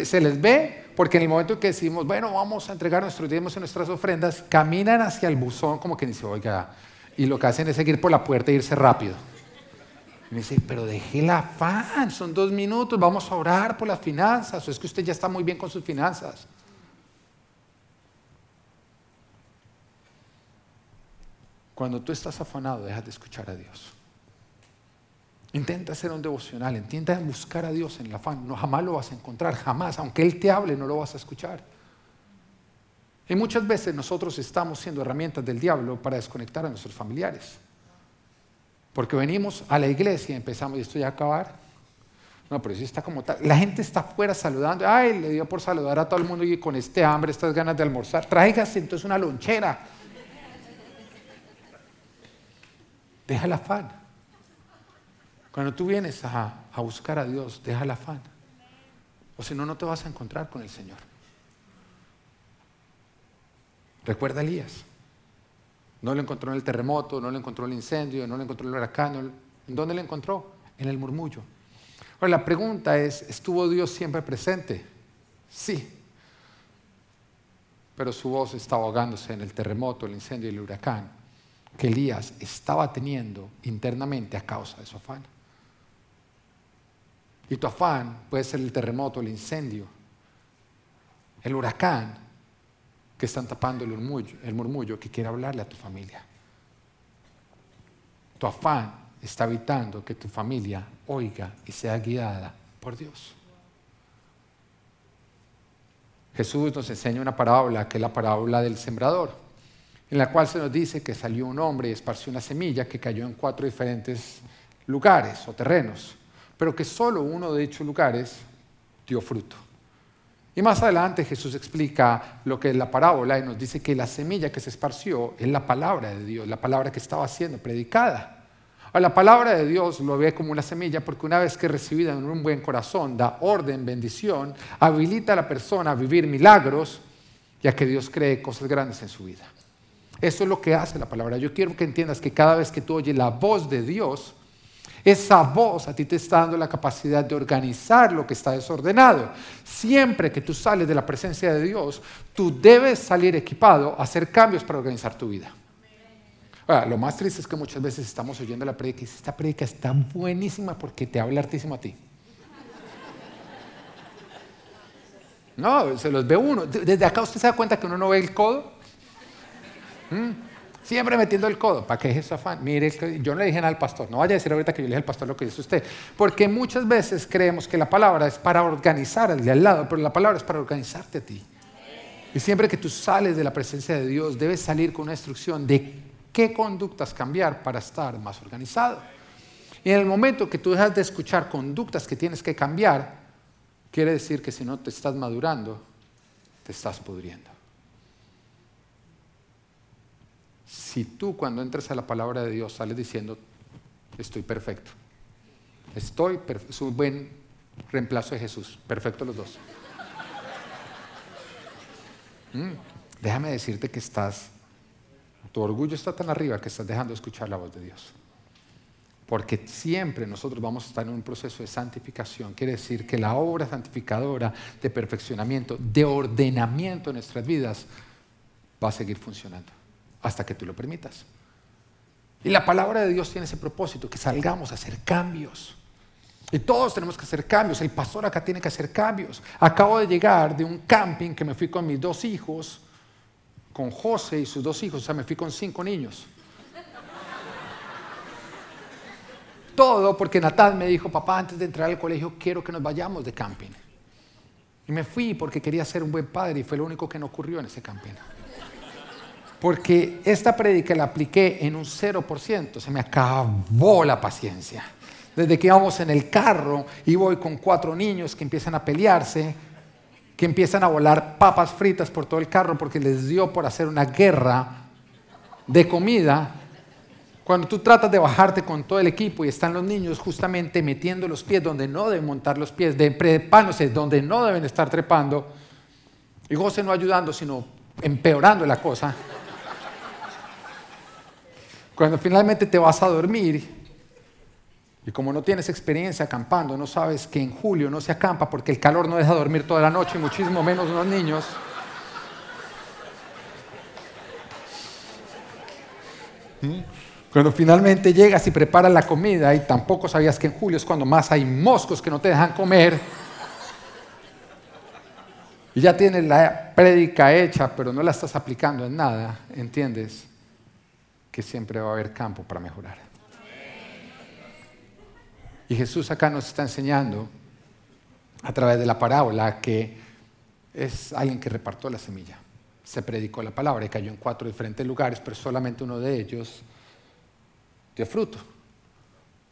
Se les ve porque en el momento que decimos, bueno, vamos a entregar nuestros diezmos y nuestras ofrendas, caminan hacia el buzón como que dice, oiga, y lo que hacen es seguir por la puerta e irse rápido. Me dice, pero deje la afán, son dos minutos, vamos a orar por las finanzas, o es que usted ya está muy bien con sus finanzas. Cuando tú estás afanado, dejas de escuchar a Dios. Intenta hacer un devocional, intenta buscar a Dios en el afán. No, jamás lo vas a encontrar, jamás. Aunque Él te hable, no lo vas a escuchar. Y muchas veces nosotros estamos siendo herramientas del diablo para desconectar a nuestros familiares. Porque venimos a la iglesia y empezamos, y esto ya acabar. No, pero si está como tal. La gente está afuera saludando. Ay, le dio por saludar a todo el mundo y con este hambre, estas ganas de almorzar. Tráigase entonces una lonchera. Deja el afán. Cuando tú vienes a, buscar a Dios, deja el afán. O si no, no te vas a encontrar con el Señor. Recuerda a Elías. No lo encontró en el terremoto, no lo encontró en el incendio, no lo encontró en el huracán. ¿En dónde lo encontró? En el murmullo. Ahora la pregunta es, ¿estuvo Dios siempre presente? Sí. Pero su voz estaba ahogándose en el terremoto, el incendio y el huracán que Elías estaba teniendo internamente a causa de su afán. Y tu afán puede ser el terremoto, el incendio, el huracán que están tapando el murmullo, el murmullo que quiere hablarle a tu familia. Tu afán está evitando que tu familia oiga y sea guiada por Dios. Jesús nos enseña una parábola que es la parábola del sembrador, en la cual se nos dice que salió un hombre y esparció una semilla que cayó en cuatro diferentes lugares o terrenos pero que solo uno de dichos lugares dio fruto. Y más adelante Jesús explica lo que es la parábola y nos dice que la semilla que se esparció es la palabra de Dios, la palabra que estaba siendo predicada. A la palabra de Dios lo ve como una semilla porque una vez que recibida en un buen corazón da orden, bendición, habilita a la persona a vivir milagros y a que Dios cree cosas grandes en su vida. Eso es lo que hace la palabra. Yo quiero que entiendas que cada vez que tú oyes la voz de Dios, esa voz a ti te está dando la capacidad de organizar lo que está desordenado. Siempre que tú sales de la presencia de Dios, tú debes salir equipado a hacer cambios para organizar tu vida. Ahora, lo más triste es que muchas veces estamos oyendo la predica y esta predica está buenísima porque te habla hartísimo a ti. No, se los ve uno. Desde acá usted se da cuenta que uno no ve el codo. ¿Mm? Siempre metiendo el codo. ¿Para qué es ese afán? Mire, yo no le dije nada al pastor. No vaya a decir ahorita que yo le dije al pastor lo que dice usted. Porque muchas veces creemos que la palabra es para organizar al de al lado, pero la palabra es para organizarte a ti. Y siempre que tú sales de la presencia de Dios, debes salir con una instrucción de qué conductas cambiar para estar más organizado. Y en el momento que tú dejas de escuchar conductas que tienes que cambiar, quiere decir que si no te estás madurando, te estás pudriendo. Si tú cuando entres a la palabra de Dios sales diciendo, estoy perfecto, estoy, es un buen reemplazo de Jesús, perfecto los dos. Mm, déjame decirte que estás, tu orgullo está tan arriba que estás dejando de escuchar la voz de Dios. Porque siempre nosotros vamos a estar en un proceso de santificación. Quiere decir que la obra santificadora de perfeccionamiento, de ordenamiento en nuestras vidas, va a seguir funcionando hasta que tú lo permitas. Y la palabra de Dios tiene ese propósito, que salgamos a hacer cambios. Y todos tenemos que hacer cambios. El pastor acá tiene que hacer cambios. Acabo de llegar de un camping que me fui con mis dos hijos, con José y sus dos hijos, o sea, me fui con cinco niños. Todo porque Natal me dijo, papá, antes de entrar al colegio quiero que nos vayamos de camping. Y me fui porque quería ser un buen padre y fue lo único que no ocurrió en ese camping. Porque esta prédica la apliqué en un 0%, se me acabó la paciencia desde que íbamos en el carro y voy con cuatro niños que empiezan a pelearse, que empiezan a volar papas fritas por todo el carro porque les dio por hacer una guerra de comida. Cuando tú tratas de bajarte con todo el equipo y están los niños justamente metiendo los pies donde no deben montar los pies, de trepándose donde no deben estar trepando, y José no ayudando, sino empeorando la cosa. Cuando finalmente te vas a dormir y como no tienes experiencia acampando, no sabes que en julio no se acampa porque el calor no deja dormir toda la noche, y muchísimo menos unos niños. ¿Mm? Cuando finalmente llegas y preparas la comida y tampoco sabías que en julio es cuando más hay moscos que no te dejan comer. Y ya tienes la prédica hecha, pero no la estás aplicando en nada, entiendes que siempre va a haber campo para mejorar. Y Jesús acá nos está enseñando a través de la parábola que es alguien que repartió la semilla. Se predicó la palabra y cayó en cuatro diferentes lugares, pero solamente uno de ellos dio fruto.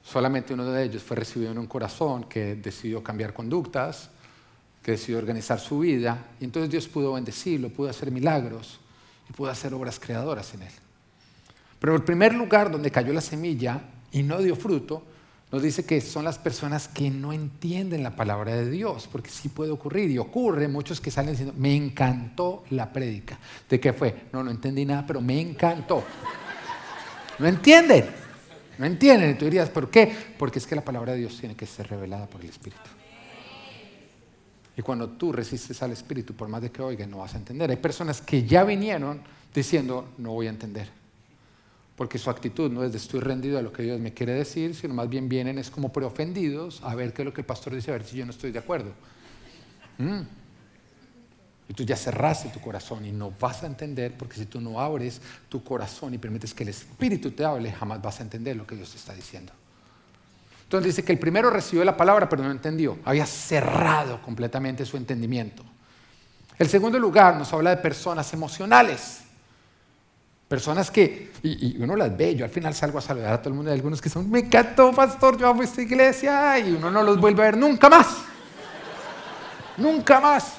Solamente uno de ellos fue recibido en un corazón que decidió cambiar conductas, que decidió organizar su vida. Y entonces Dios pudo bendecirlo, pudo hacer milagros y pudo hacer obras creadoras en él. Pero el primer lugar donde cayó la semilla y no dio fruto nos dice que son las personas que no entienden la palabra de Dios, porque sí puede ocurrir y ocurre, muchos que salen diciendo, me encantó la prédica. ¿De qué fue? No, no entendí nada, pero me encantó. No entienden, no entienden. Y tú dirías, ¿por qué? Porque es que la palabra de Dios tiene que ser revelada por el Espíritu. Y cuando tú resistes al Espíritu, por más de que oigan, no vas a entender. Hay personas que ya vinieron diciendo, no voy a entender porque su actitud no es de estoy rendido a lo que Dios me quiere decir, sino más bien vienen es como preofendidos a ver qué es lo que el pastor dice, a ver si yo no estoy de acuerdo. Mm. Y tú ya cerraste tu corazón y no vas a entender, porque si tú no abres tu corazón y permites que el Espíritu te hable, jamás vas a entender lo que Dios te está diciendo. Entonces dice que el primero recibió la palabra, pero no entendió. Había cerrado completamente su entendimiento. El segundo lugar nos habla de personas emocionales. Personas que, y, uno las ve, yo al final salgo a saludar a todo el mundo, hay algunos que son, me encantó, pastor, yo amo esta iglesia, y uno no los vuelve a ver nunca más. nunca más.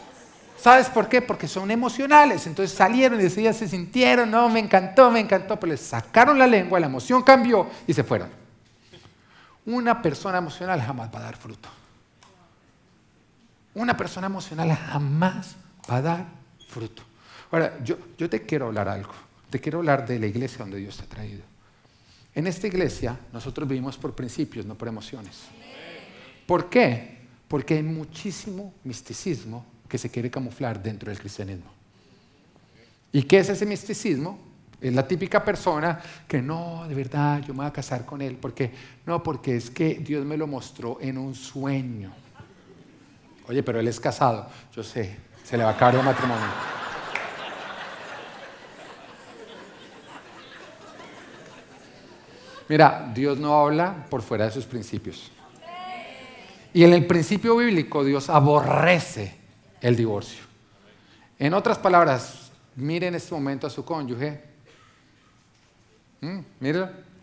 ¿Sabes por qué? Porque son emocionales. Entonces salieron y decían, se sintieron, no, me encantó, me encantó, pero les sacaron la lengua, la emoción cambió y se fueron. Una persona emocional jamás va a dar fruto. Una persona emocional jamás va a dar fruto. Ahora, yo, yo te quiero hablar algo. Te quiero hablar de la iglesia donde Dios te ha traído. En esta iglesia nosotros vivimos por principios, no por emociones. ¿Por qué? Porque hay muchísimo misticismo que se quiere camuflar dentro del cristianismo. ¿Y qué es ese misticismo? Es la típica persona que no, de verdad, yo me voy a casar con él. porque No, porque es que Dios me lo mostró en un sueño. Oye, pero él es casado. Yo sé, se le va a acabar el matrimonio. Mira, Dios no habla por fuera de sus principios. Y en el principio bíblico Dios aborrece el divorcio. En otras palabras, mire en este momento a su cónyuge. ¿Mm?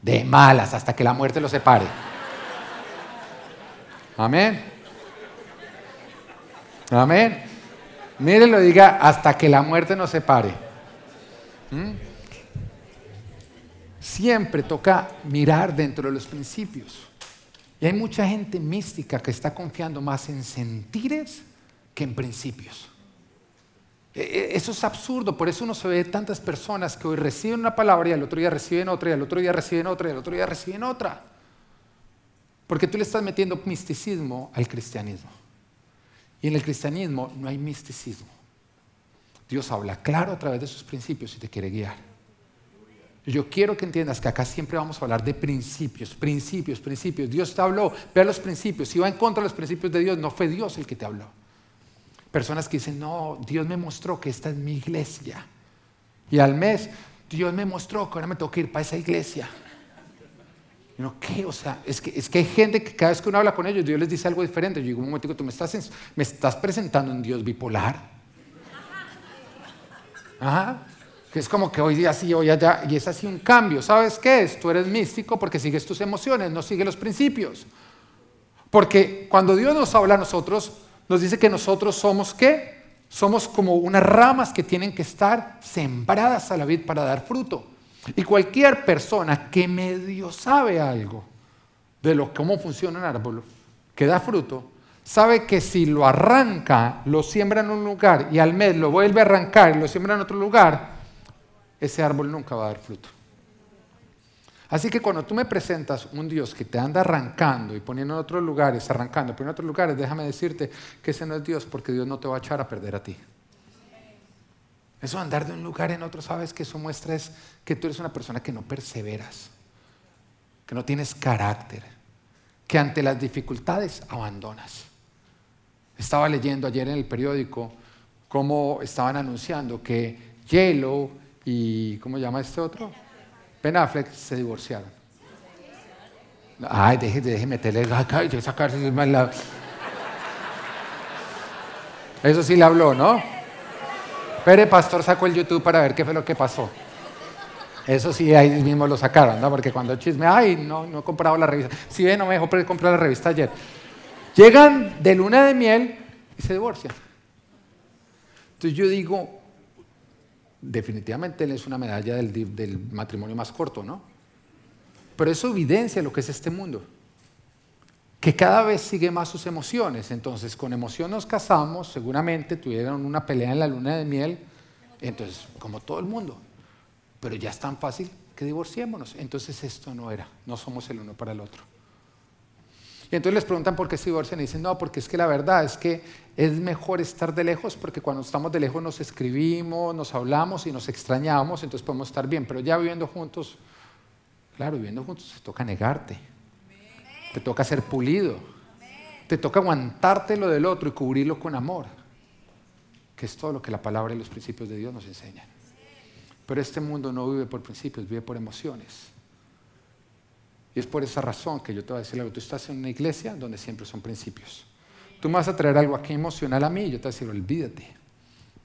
De malas hasta que la muerte lo separe. Amén. Amén. Mírenlo, diga, hasta que la muerte nos separe. ¿Mm? Siempre toca mirar dentro de los principios. Y hay mucha gente mística que está confiando más en sentires que en principios. E, e, eso es absurdo, por eso uno se ve tantas personas que hoy reciben una palabra y al otro día reciben otra, y al otro día reciben otra, y al otro día reciben otra. Porque tú le estás metiendo misticismo al cristianismo. Y en el cristianismo no hay misticismo. Dios habla claro a través de sus principios y te quiere guiar. Yo quiero que entiendas que acá siempre vamos a hablar de principios, principios, principios. Dios te habló, vea los principios. Si va en contra de los principios de Dios, no fue Dios el que te habló. Personas que dicen, no, Dios me mostró que esta es mi iglesia. Y al mes, Dios me mostró que ahora me tengo que ir para esa iglesia. Y no, ¿qué? O sea, es que, es que hay gente que cada vez que uno habla con ellos, Dios les dice algo diferente. Yo digo, un momento, tú me estás, me estás presentando un Dios bipolar. Ajá. Es como que hoy día sí, hoy allá, y es así un cambio. ¿Sabes qué es? Tú eres místico porque sigues tus emociones, no sigues los principios. Porque cuando Dios nos habla a nosotros, nos dice que nosotros somos qué? Somos como unas ramas que tienen que estar sembradas a la vid para dar fruto. Y cualquier persona que medio sabe algo de lo, cómo funciona un árbol que da fruto, sabe que si lo arranca, lo siembra en un lugar y al mes lo vuelve a arrancar y lo siembra en otro lugar, ese árbol nunca va a dar fruto. Así que cuando tú me presentas un Dios que te anda arrancando y poniendo en otros lugares, arrancando, poniendo en otros lugares, déjame decirte que ese no es Dios porque Dios no te va a echar a perder a ti. Eso andar de un lugar en otro, sabes que eso muestra es que tú eres una persona que no perseveras, que no tienes carácter, que ante las dificultades abandonas. Estaba leyendo ayer en el periódico cómo estaban anunciando que Yellow y ¿cómo llama este otro? Ben Affleck se divorciaron. Ay, deje, deje meterle sacarse la... Eso sí le habló, ¿no? Pero pastor sacó el YouTube para ver qué fue lo que pasó. Eso sí, ahí mismo lo sacaron, ¿no? Porque cuando chisme, ay, no, no he comprado la revista. Sí, no me dejó comprar la revista ayer. Llegan de luna de miel y se divorcian. Entonces yo digo, definitivamente él es una medalla del, matrimonio más corto, ¿no? Pero eso evidencia lo que es este mundo, que cada vez sigue más sus emociones. Entonces, con emoción nos casamos, seguramente tuvieron una pelea en la luna de miel, entonces, como todo el mundo. Pero ya es tan fácil que divorciémonos. Entonces, esto no era, no somos el uno para el otro. Y entonces les preguntan por qué se divorcian y dicen, no, porque es que la verdad es que es mejor estar de lejos porque cuando estamos de lejos nos escribimos, nos hablamos y nos extrañamos, entonces podemos estar bien, pero ya viviendo juntos, claro, viviendo juntos te toca negarte, te toca ser pulido, te toca aguantarte lo del otro y cubrirlo con amor, que es todo lo que la palabra y los principios de Dios nos enseñan. Pero este mundo no vive por principios, vive por emociones. Y es por esa razón que yo te voy a decir algo. Tú estás en una iglesia donde siempre son principios. Tú me vas a traer algo aquí emocional a mí y yo te voy a decir, olvídate.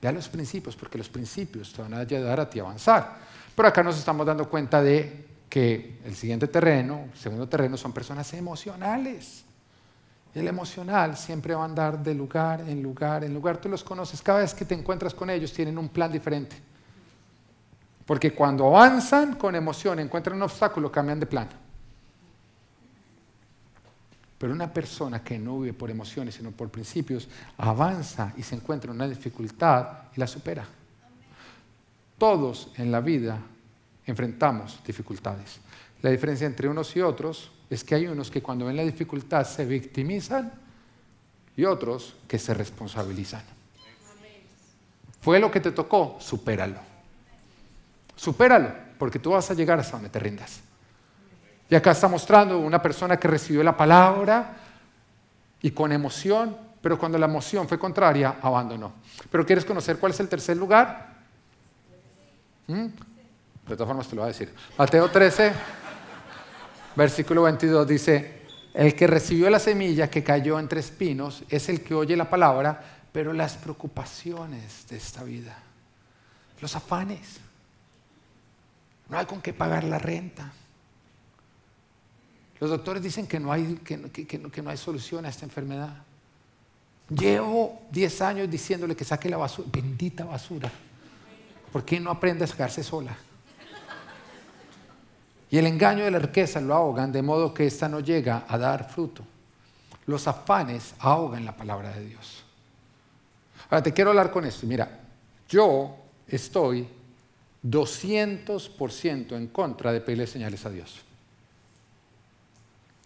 Vea los principios, porque los principios te van a ayudar a ti a avanzar. Pero acá nos estamos dando cuenta de que el siguiente terreno, el segundo terreno, son personas emocionales. El emocional siempre va a andar de lugar en lugar en lugar. Tú los conoces. Cada vez que te encuentras con ellos tienen un plan diferente. Porque cuando avanzan con emoción, encuentran un obstáculo, cambian de plan. Pero una persona que no vive por emociones, sino por principios, avanza y se encuentra en una dificultad y la supera. Todos en la vida enfrentamos dificultades. La diferencia entre unos y otros es que hay unos que cuando ven la dificultad se victimizan y otros que se responsabilizan. Fue lo que te tocó, supéralo. Supéralo, porque tú vas a llegar hasta donde te rindas. Y acá está mostrando una persona que recibió la palabra y con emoción, pero cuando la emoción fue contraria, abandonó. ¿Pero quieres conocer cuál es el tercer lugar? ¿Mm? De todas formas te lo voy a decir. Mateo 13, versículo 22 dice, el que recibió la semilla que cayó entre espinos es el que oye la palabra, pero las preocupaciones de esta vida, los afanes, no hay con qué pagar la renta los doctores dicen que no hay, que, no hay solución a esta enfermedad. Llevo 10 años diciéndole que saque la basura, bendita basura. ¿Por qué no aprende a sacarse sola? Y el engaño de la riqueza lo ahogan de modo que ésta no llega a dar fruto. Los afanes ahogan la palabra de Dios. Ahora te quiero hablar con esto. Mira, yo estoy 200% en contra de pedirle señales a Dios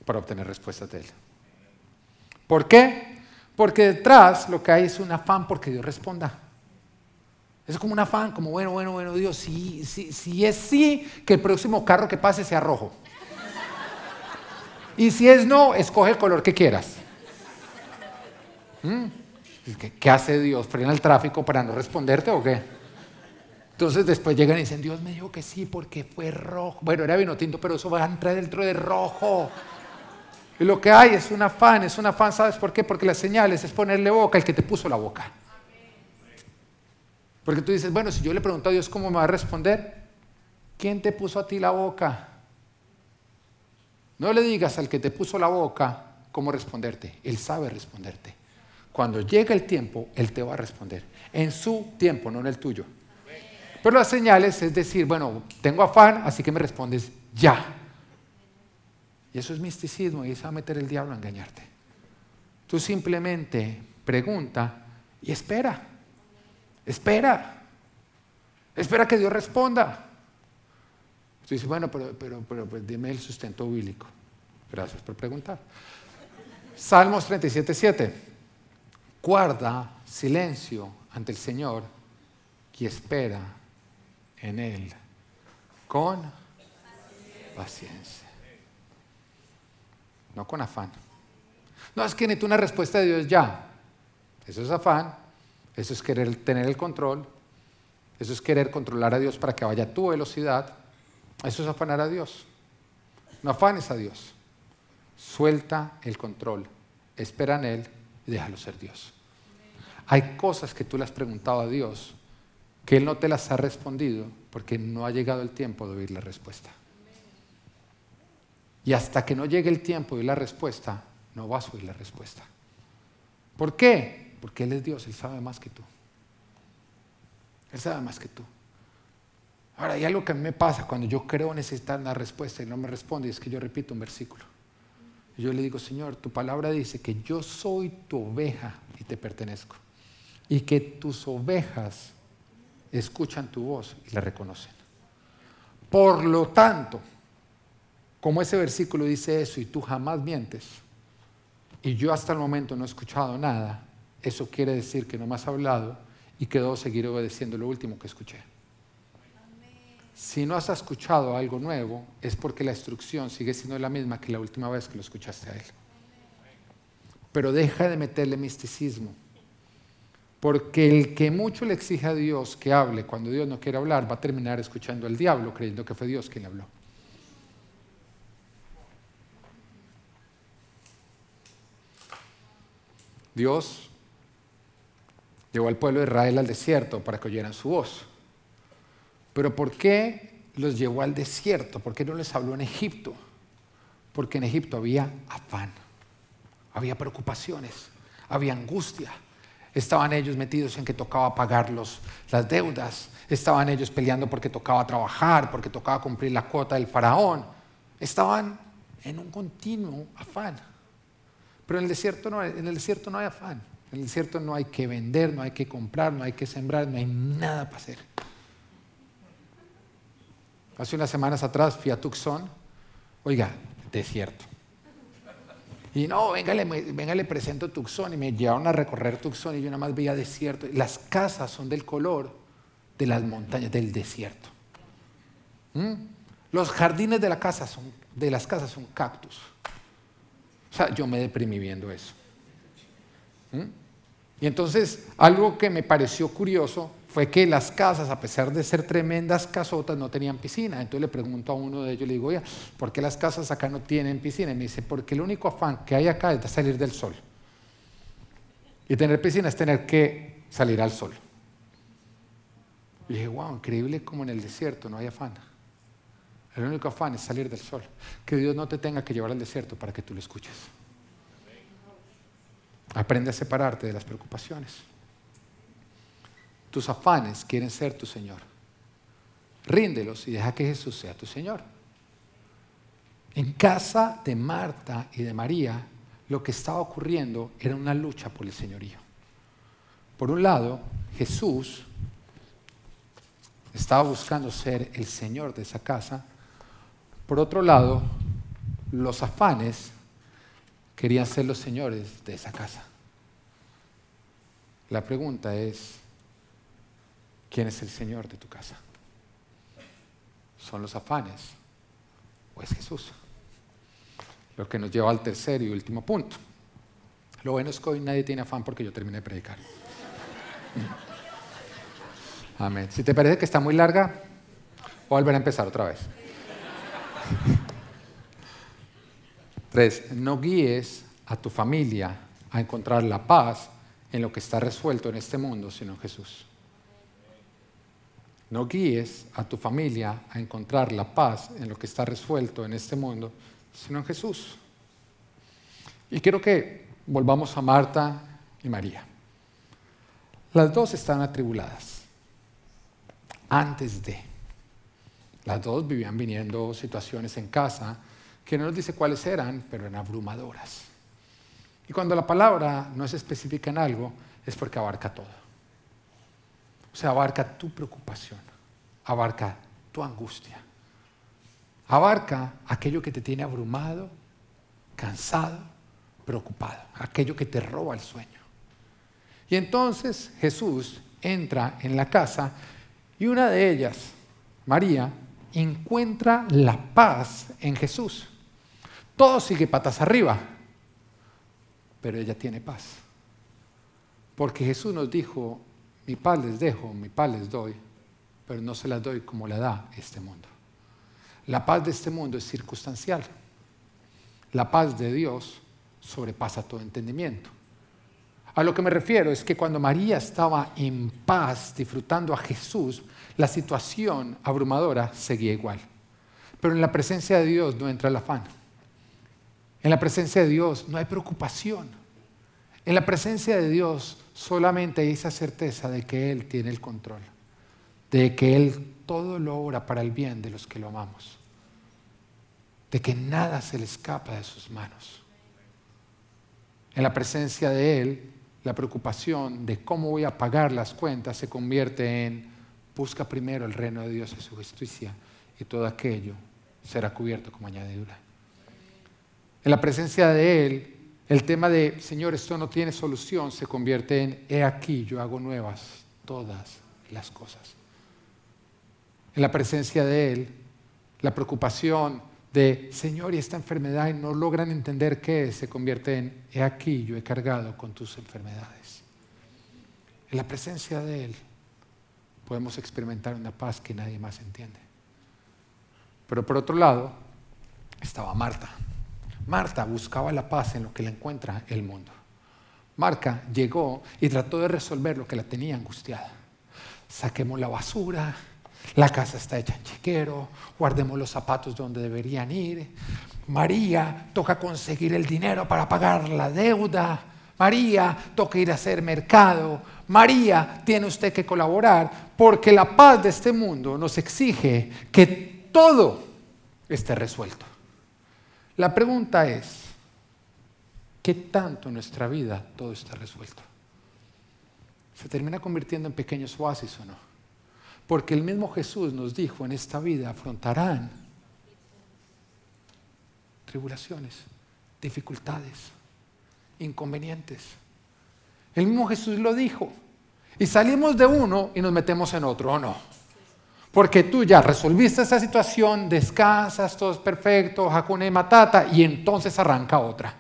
para obtener respuestas de Él. ¿Por qué? Porque detrás lo que hay es un afán porque Dios responda. Es como un afán, como bueno, bueno, bueno, Dios, si, si, es sí, que el próximo carro que pase sea rojo. Y si es no, escoge el color que quieras. ¿Mm? ¿Qué, hace Dios? ¿Frena el tráfico para no responderte o qué? Entonces después llegan y dicen, Dios me dijo que sí porque fue rojo. Bueno, era vino tinto, pero eso va a entrar dentro de rojo. Y lo que hay es un afán, es un afán, ¿sabes por qué? Porque las señales es ponerle boca al que te puso la boca. Porque tú dices, bueno, si yo le pregunto a Dios cómo me va a responder, ¿quién te puso a ti la boca? No le digas al que te puso la boca cómo responderte. Él sabe responderte. Cuando llega el tiempo, Él te va a responder. En su tiempo, no en el tuyo. Pero las señales es decir, bueno, tengo afán, así que me respondes ya. Y eso es misticismo y eso va a meter el diablo a engañarte. Tú simplemente pregunta y espera. Espera. Espera que Dios responda. Tú dices, bueno, pero, pero, pero pues dime el sustento bíblico. Gracias por preguntar. Salmos 37, 7. Guarda silencio ante el Señor y espera en Él con paciencia. No con afán. No es que necesito una respuesta de Dios ya. Eso es afán. Eso es querer tener el control. Eso es querer controlar a Dios para que vaya a tu velocidad. Eso es afanar a Dios. No afanes a Dios. Suelta el control. Espera en Él y déjalo ser Dios. Hay cosas que tú le has preguntado a Dios que Él no te las ha respondido porque no ha llegado el tiempo de oír la respuesta. Y hasta que no llegue el tiempo oír la respuesta, no vas a oír la respuesta. ¿Por qué? Porque Él es Dios, Él sabe más que tú. Él sabe más que tú. Ahora, hay algo que a mí me pasa cuando yo creo necesitar una respuesta y no me responde, y es que yo repito un versículo. Y yo le digo, Señor, tu palabra dice que yo soy tu oveja y te pertenezco. Y que tus ovejas escuchan tu voz y la reconocen. Por lo tanto, como ese versículo dice eso y tú jamás mientes, y yo hasta el momento no he escuchado nada, eso quiere decir que no me has hablado y que debo seguir obedeciendo lo último que escuché. Si no has escuchado algo nuevo, es porque la instrucción sigue siendo la misma que la última vez que lo escuchaste a Él. Pero deja de meterle misticismo. Porque el que mucho le exige a Dios que hable cuando Dios no quiere hablar, va a terminar escuchando al diablo creyendo que fue Dios quien le habló. Dios Llevó al pueblo de Israel al desierto para que oyeran su voz. Pero ¿por qué los llevó al desierto? ¿Por qué no les habló en Egipto? Porque en Egipto había afán, había preocupaciones, había angustia. Estaban ellos metidos en que tocaba pagar las deudas, estaban ellos peleando porque tocaba trabajar, porque tocaba cumplir la cuota del faraón. Estaban en un continuo afán. Pero en el desierto no, en el desierto no hay afán. En el desierto no hay que vender, no hay que comprar, no hay que sembrar, no hay nada para hacer. Hace unas semanas atrás fui a Tucson, oiga, desierto. Y no, venga, le, venga, le presento Tucson y me llevaron a recorrer Tucson y yo nada más veía desierto. Las casas son del color de las montañas, del desierto. ¿Mm? Los jardines de, la casa son, de las casas son cactus. O sea, yo me deprimí viendo eso. ¿Mm? Y entonces algo que me pareció curioso fue que las casas, a pesar de ser tremendas casotas, no tenían piscina. Entonces le pregunto a uno de ellos, le digo, oye, ¿por qué las casas acá no tienen piscina? Y me dice, porque el único afán que hay acá es salir del sol. Y tener piscina es tener que salir al sol. Y dije, wow, increíble como en el desierto no hay afán. El único afán es salir del sol. Que Dios no te tenga que llevar al desierto para que tú lo escuches. Aprende a separarte de las preocupaciones. Tus afanes quieren ser tu Señor. Ríndelos y deja que Jesús sea tu Señor. En casa de Marta y de María, lo que estaba ocurriendo era una lucha por el señorío. Por un lado, Jesús estaba buscando ser el Señor de esa casa. Por otro lado, los afanes querían ser los señores de esa casa. La pregunta es, ¿quién es el Señor de tu casa? ¿Son los afanes o es Jesús? Lo que nos lleva al tercer y último punto. Lo bueno es que hoy nadie tiene afán porque yo terminé de predicar. <laughs> Amén. Si te parece que está muy larga, voy a volver a empezar otra vez. Tres, no guíes a tu familia a encontrar la paz en lo que está resuelto en este mundo, sino en Jesús. No guíes a tu familia a encontrar la paz en lo que está resuelto en este mundo, sino en Jesús. Y quiero que volvamos a Marta y María. Las dos están atribuladas. Antes de. Las dos vivían viniendo situaciones en casa que no nos dice cuáles eran, pero eran abrumadoras. Y cuando la palabra no es específica en algo, es porque abarca todo. O sea, abarca tu preocupación, abarca tu angustia, abarca aquello que te tiene abrumado, cansado, preocupado, aquello que te roba el sueño. Y entonces Jesús entra en la casa y una de ellas, María, encuentra la paz en Jesús. Todo sigue patas arriba, pero ella tiene paz. Porque Jesús nos dijo, mi paz les dejo, mi paz les doy, pero no se la doy como la da este mundo. La paz de este mundo es circunstancial. La paz de Dios sobrepasa todo entendimiento. A lo que me refiero es que cuando María estaba en paz disfrutando a Jesús, la situación abrumadora seguía igual. Pero en la presencia de Dios no entra el afán. En la presencia de Dios no hay preocupación. En la presencia de Dios solamente hay esa certeza de que Él tiene el control, de que Él todo lo obra para el bien de los que lo amamos, de que nada se le escapa de sus manos. En la presencia de Él, la preocupación de cómo voy a pagar las cuentas se convierte en busca primero el reino de Dios y su justicia y todo aquello será cubierto como añadidura. En la presencia de Él, el tema de, Señor, esto no tiene solución, se convierte en, he aquí, yo hago nuevas todas las cosas. En la presencia de Él, la preocupación de, Señor, y esta enfermedad, y no logran entender qué es, se convierte en, he aquí, yo he cargado con tus enfermedades. En la presencia de Él podemos experimentar una paz que nadie más entiende. Pero por otro lado, estaba Marta. Marta buscaba la paz en lo que le encuentra el mundo. Marta llegó y trató de resolver lo que la tenía angustiada. Saquemos la basura, la casa está hecha en chiquero, guardemos los zapatos donde deberían ir. María toca conseguir el dinero para pagar la deuda. María toca ir a hacer mercado. María tiene usted que colaborar porque la paz de este mundo nos exige que todo esté resuelto. La pregunta es, ¿qué tanto en nuestra vida todo está resuelto? ¿Se termina convirtiendo en pequeños oasis o no? Porque el mismo Jesús nos dijo, en esta vida afrontarán tribulaciones, dificultades, inconvenientes. El mismo Jesús lo dijo. Y salimos de uno y nos metemos en otro, ¿o no? Porque tú ya resolviste esa situación, descansas, todo es perfecto, Hakune Matata, y entonces arranca otra.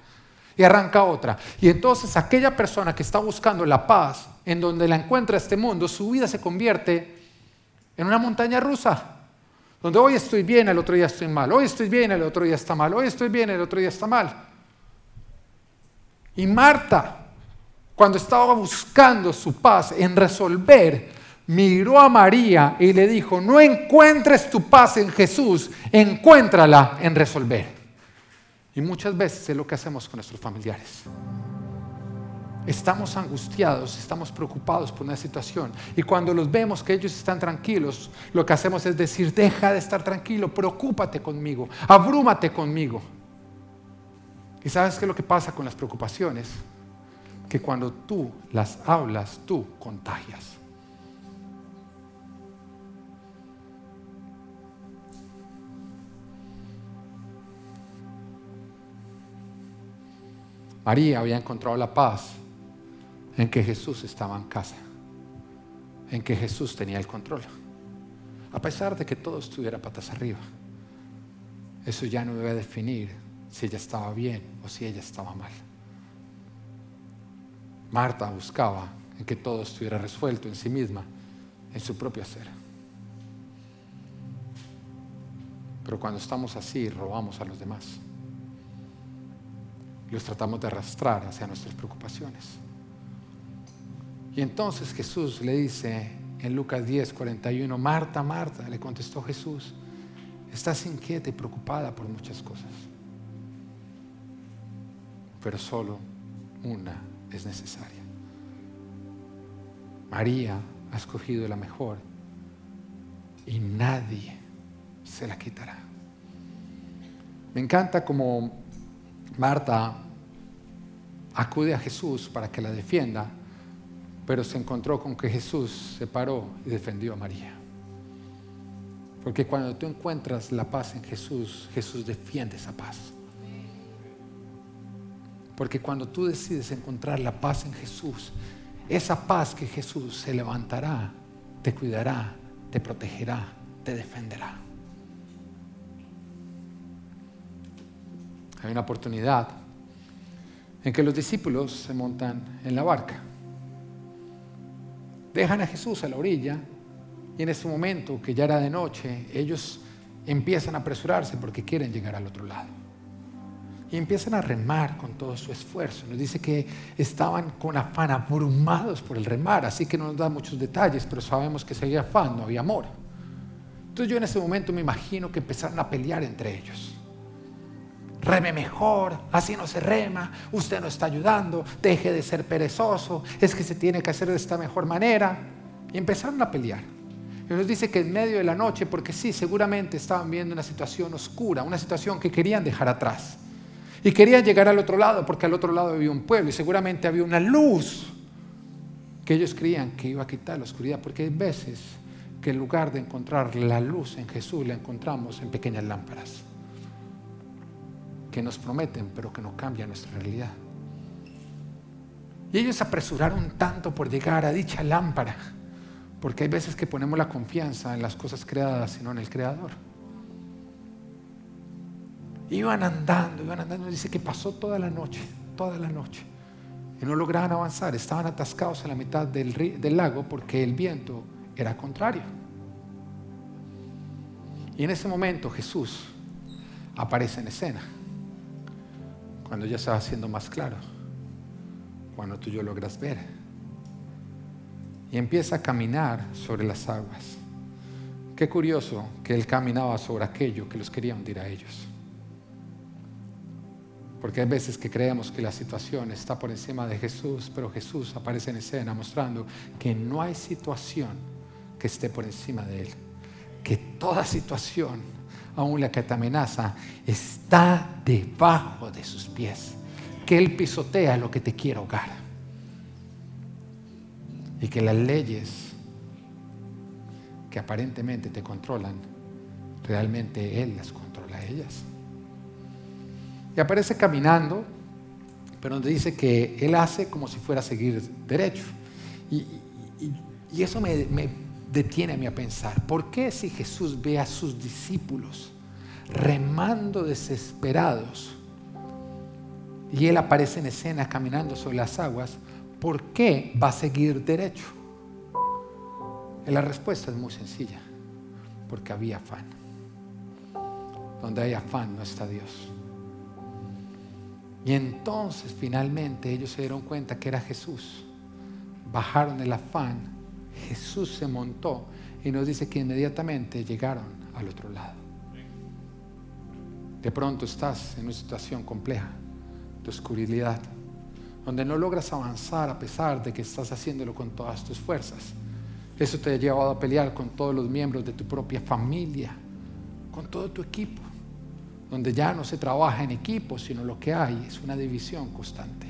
Y arranca otra. Y entonces aquella persona que está buscando la paz, en donde la encuentra este mundo, su vida se convierte en una montaña rusa. Donde hoy estoy bien, el otro día estoy mal. Hoy estoy bien, el otro día está mal. Hoy estoy bien, el otro día está mal. Y Marta, cuando estaba buscando su paz en resolver miró a María y le dijo, no encuentres tu paz en Jesús, encuéntrala en resolver. Y muchas veces es lo que hacemos con nuestros familiares. estamos angustiados, estamos preocupados por una situación. Y cuando los vemos que ellos están tranquilos, lo que hacemos es decir, deja de estar tranquilo, preocúpate conmigo, abrúmate conmigo. ¿Y sabes qué es lo que pasa con las preocupaciones? Que cuando tú las hablas, tú contagias. María había encontrado la paz en que Jesús estaba en casa, en que Jesús tenía el control. A pesar de que todo estuviera patas arriba, eso ya no iba a definir si ella estaba bien o si ella estaba mal. Marta buscaba en que todo estuviera resuelto en sí misma, en su propio ser. Pero cuando estamos así, robamos a los demás. Los tratamos de arrastrar hacia nuestras preocupaciones. Y entonces Jesús le dice en Lucas 10, 41, Marta, Marta, le contestó Jesús, estás inquieta y preocupada por muchas cosas, pero solo una es necesaria. María ha escogido la mejor y nadie se la quitará. Me encanta como Marta acude a Jesús para que la defienda pero se encontró con que Jesús se paró y defendió a María. Porque cuando tú encuentras la paz en Jesús, Jesús defiende esa paz. Porque cuando tú decides encontrar la paz en Jesús, esa paz que Jesús se levantará, te cuidará, te protegerá, te defenderá. Hay una oportunidad en que los discípulos se montan en la barca dejan a Jesús a la orilla y en ese momento, que ya era de noche, ellos empiezan a apresurarse porque quieren llegar al otro lado. Y empiezan a remar con todo su esfuerzo. Nos dice que estaban con afán, abrumados por el remar, así que no nos da muchos detalles, pero sabemos que si había afán, no había amor. Entonces yo en ese momento me imagino que empezaron a pelear entre ellos reme mejor, así no se rema, usted no está ayudando, deje de ser perezoso, es que se tiene que hacer de esta mejor manera. Y empezaron a pelear. Y nos dice que en medio de la noche, porque sí, seguramente estaban viendo una situación oscura, una situación que querían dejar atrás. Y querían llegar al otro lado, porque al otro lado había un pueblo y seguramente había una luz que ellos creían que iba a quitar la oscuridad, porque hay veces que en lugar de encontrar la luz en Jesús, la encontramos en pequeñas lámparas que nos prometen, pero que no cambian nuestra realidad. Y ellos apresuraron tanto por llegar a dicha lámpara, porque hay veces que ponemos la confianza en las cosas creadas y no en el Creador. Iban andando, iban andando, dice que pasó toda la noche, toda la noche, y no lograban avanzar, estaban atascados en la mitad del, lago porque el viento era contrario. Y en ese momento Jesús aparece en escena cuando ya se va haciendo más claro, cuando tú yo logras ver. Y empieza a caminar sobre las aguas. Qué curioso que él caminaba sobre aquello que los quería hundir a ellos. Porque hay veces que creemos que la situación está por encima de Jesús, pero Jesús aparece en escena mostrando que no hay situación que esté por encima de Él. Que toda situación aún la que te amenaza, está debajo de sus pies. Que Él pisotea lo que te quiere ahogar. Y que las leyes que aparentemente te controlan, realmente Él las controla a ellas. Y aparece caminando, pero donde dice que Él hace como si fuera a seguir derecho. Y, eso me, me detiene a mí a pensar, ¿por qué si Jesús ve a sus discípulos remando desesperados y Él aparece en escena caminando sobre las aguas, ¿por qué va a seguir derecho? La respuesta es muy sencilla, porque había afán. Donde hay afán no está Dios. Y entonces finalmente ellos se dieron cuenta que era Jesús. Bajaron el afán Jesús se montó y nos dice que inmediatamente llegaron al otro lado. De pronto estás en una situación compleja de oscuridad, donde no logras avanzar a pesar de que estás haciéndolo con todas tus fuerzas. Eso te ha llevado a pelear con todos los miembros de tu propia familia, con todo tu equipo, donde ya no se trabaja en equipo, sino lo que hay es una división constante.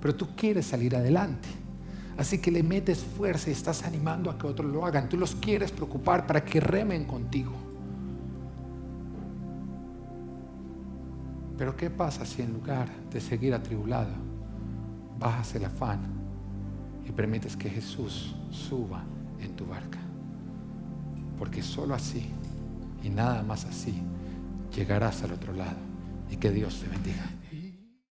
Pero tú quieres salir adelante. Así que le metes fuerza y estás animando a que otros lo hagan. Tú los quieres preocupar para que remen contigo. Pero ¿qué pasa si en lugar de seguir atribulado, bajas el afán y permites que Jesús suba en tu barca? Porque solo así y nada más así llegarás al otro lado y que Dios te bendiga.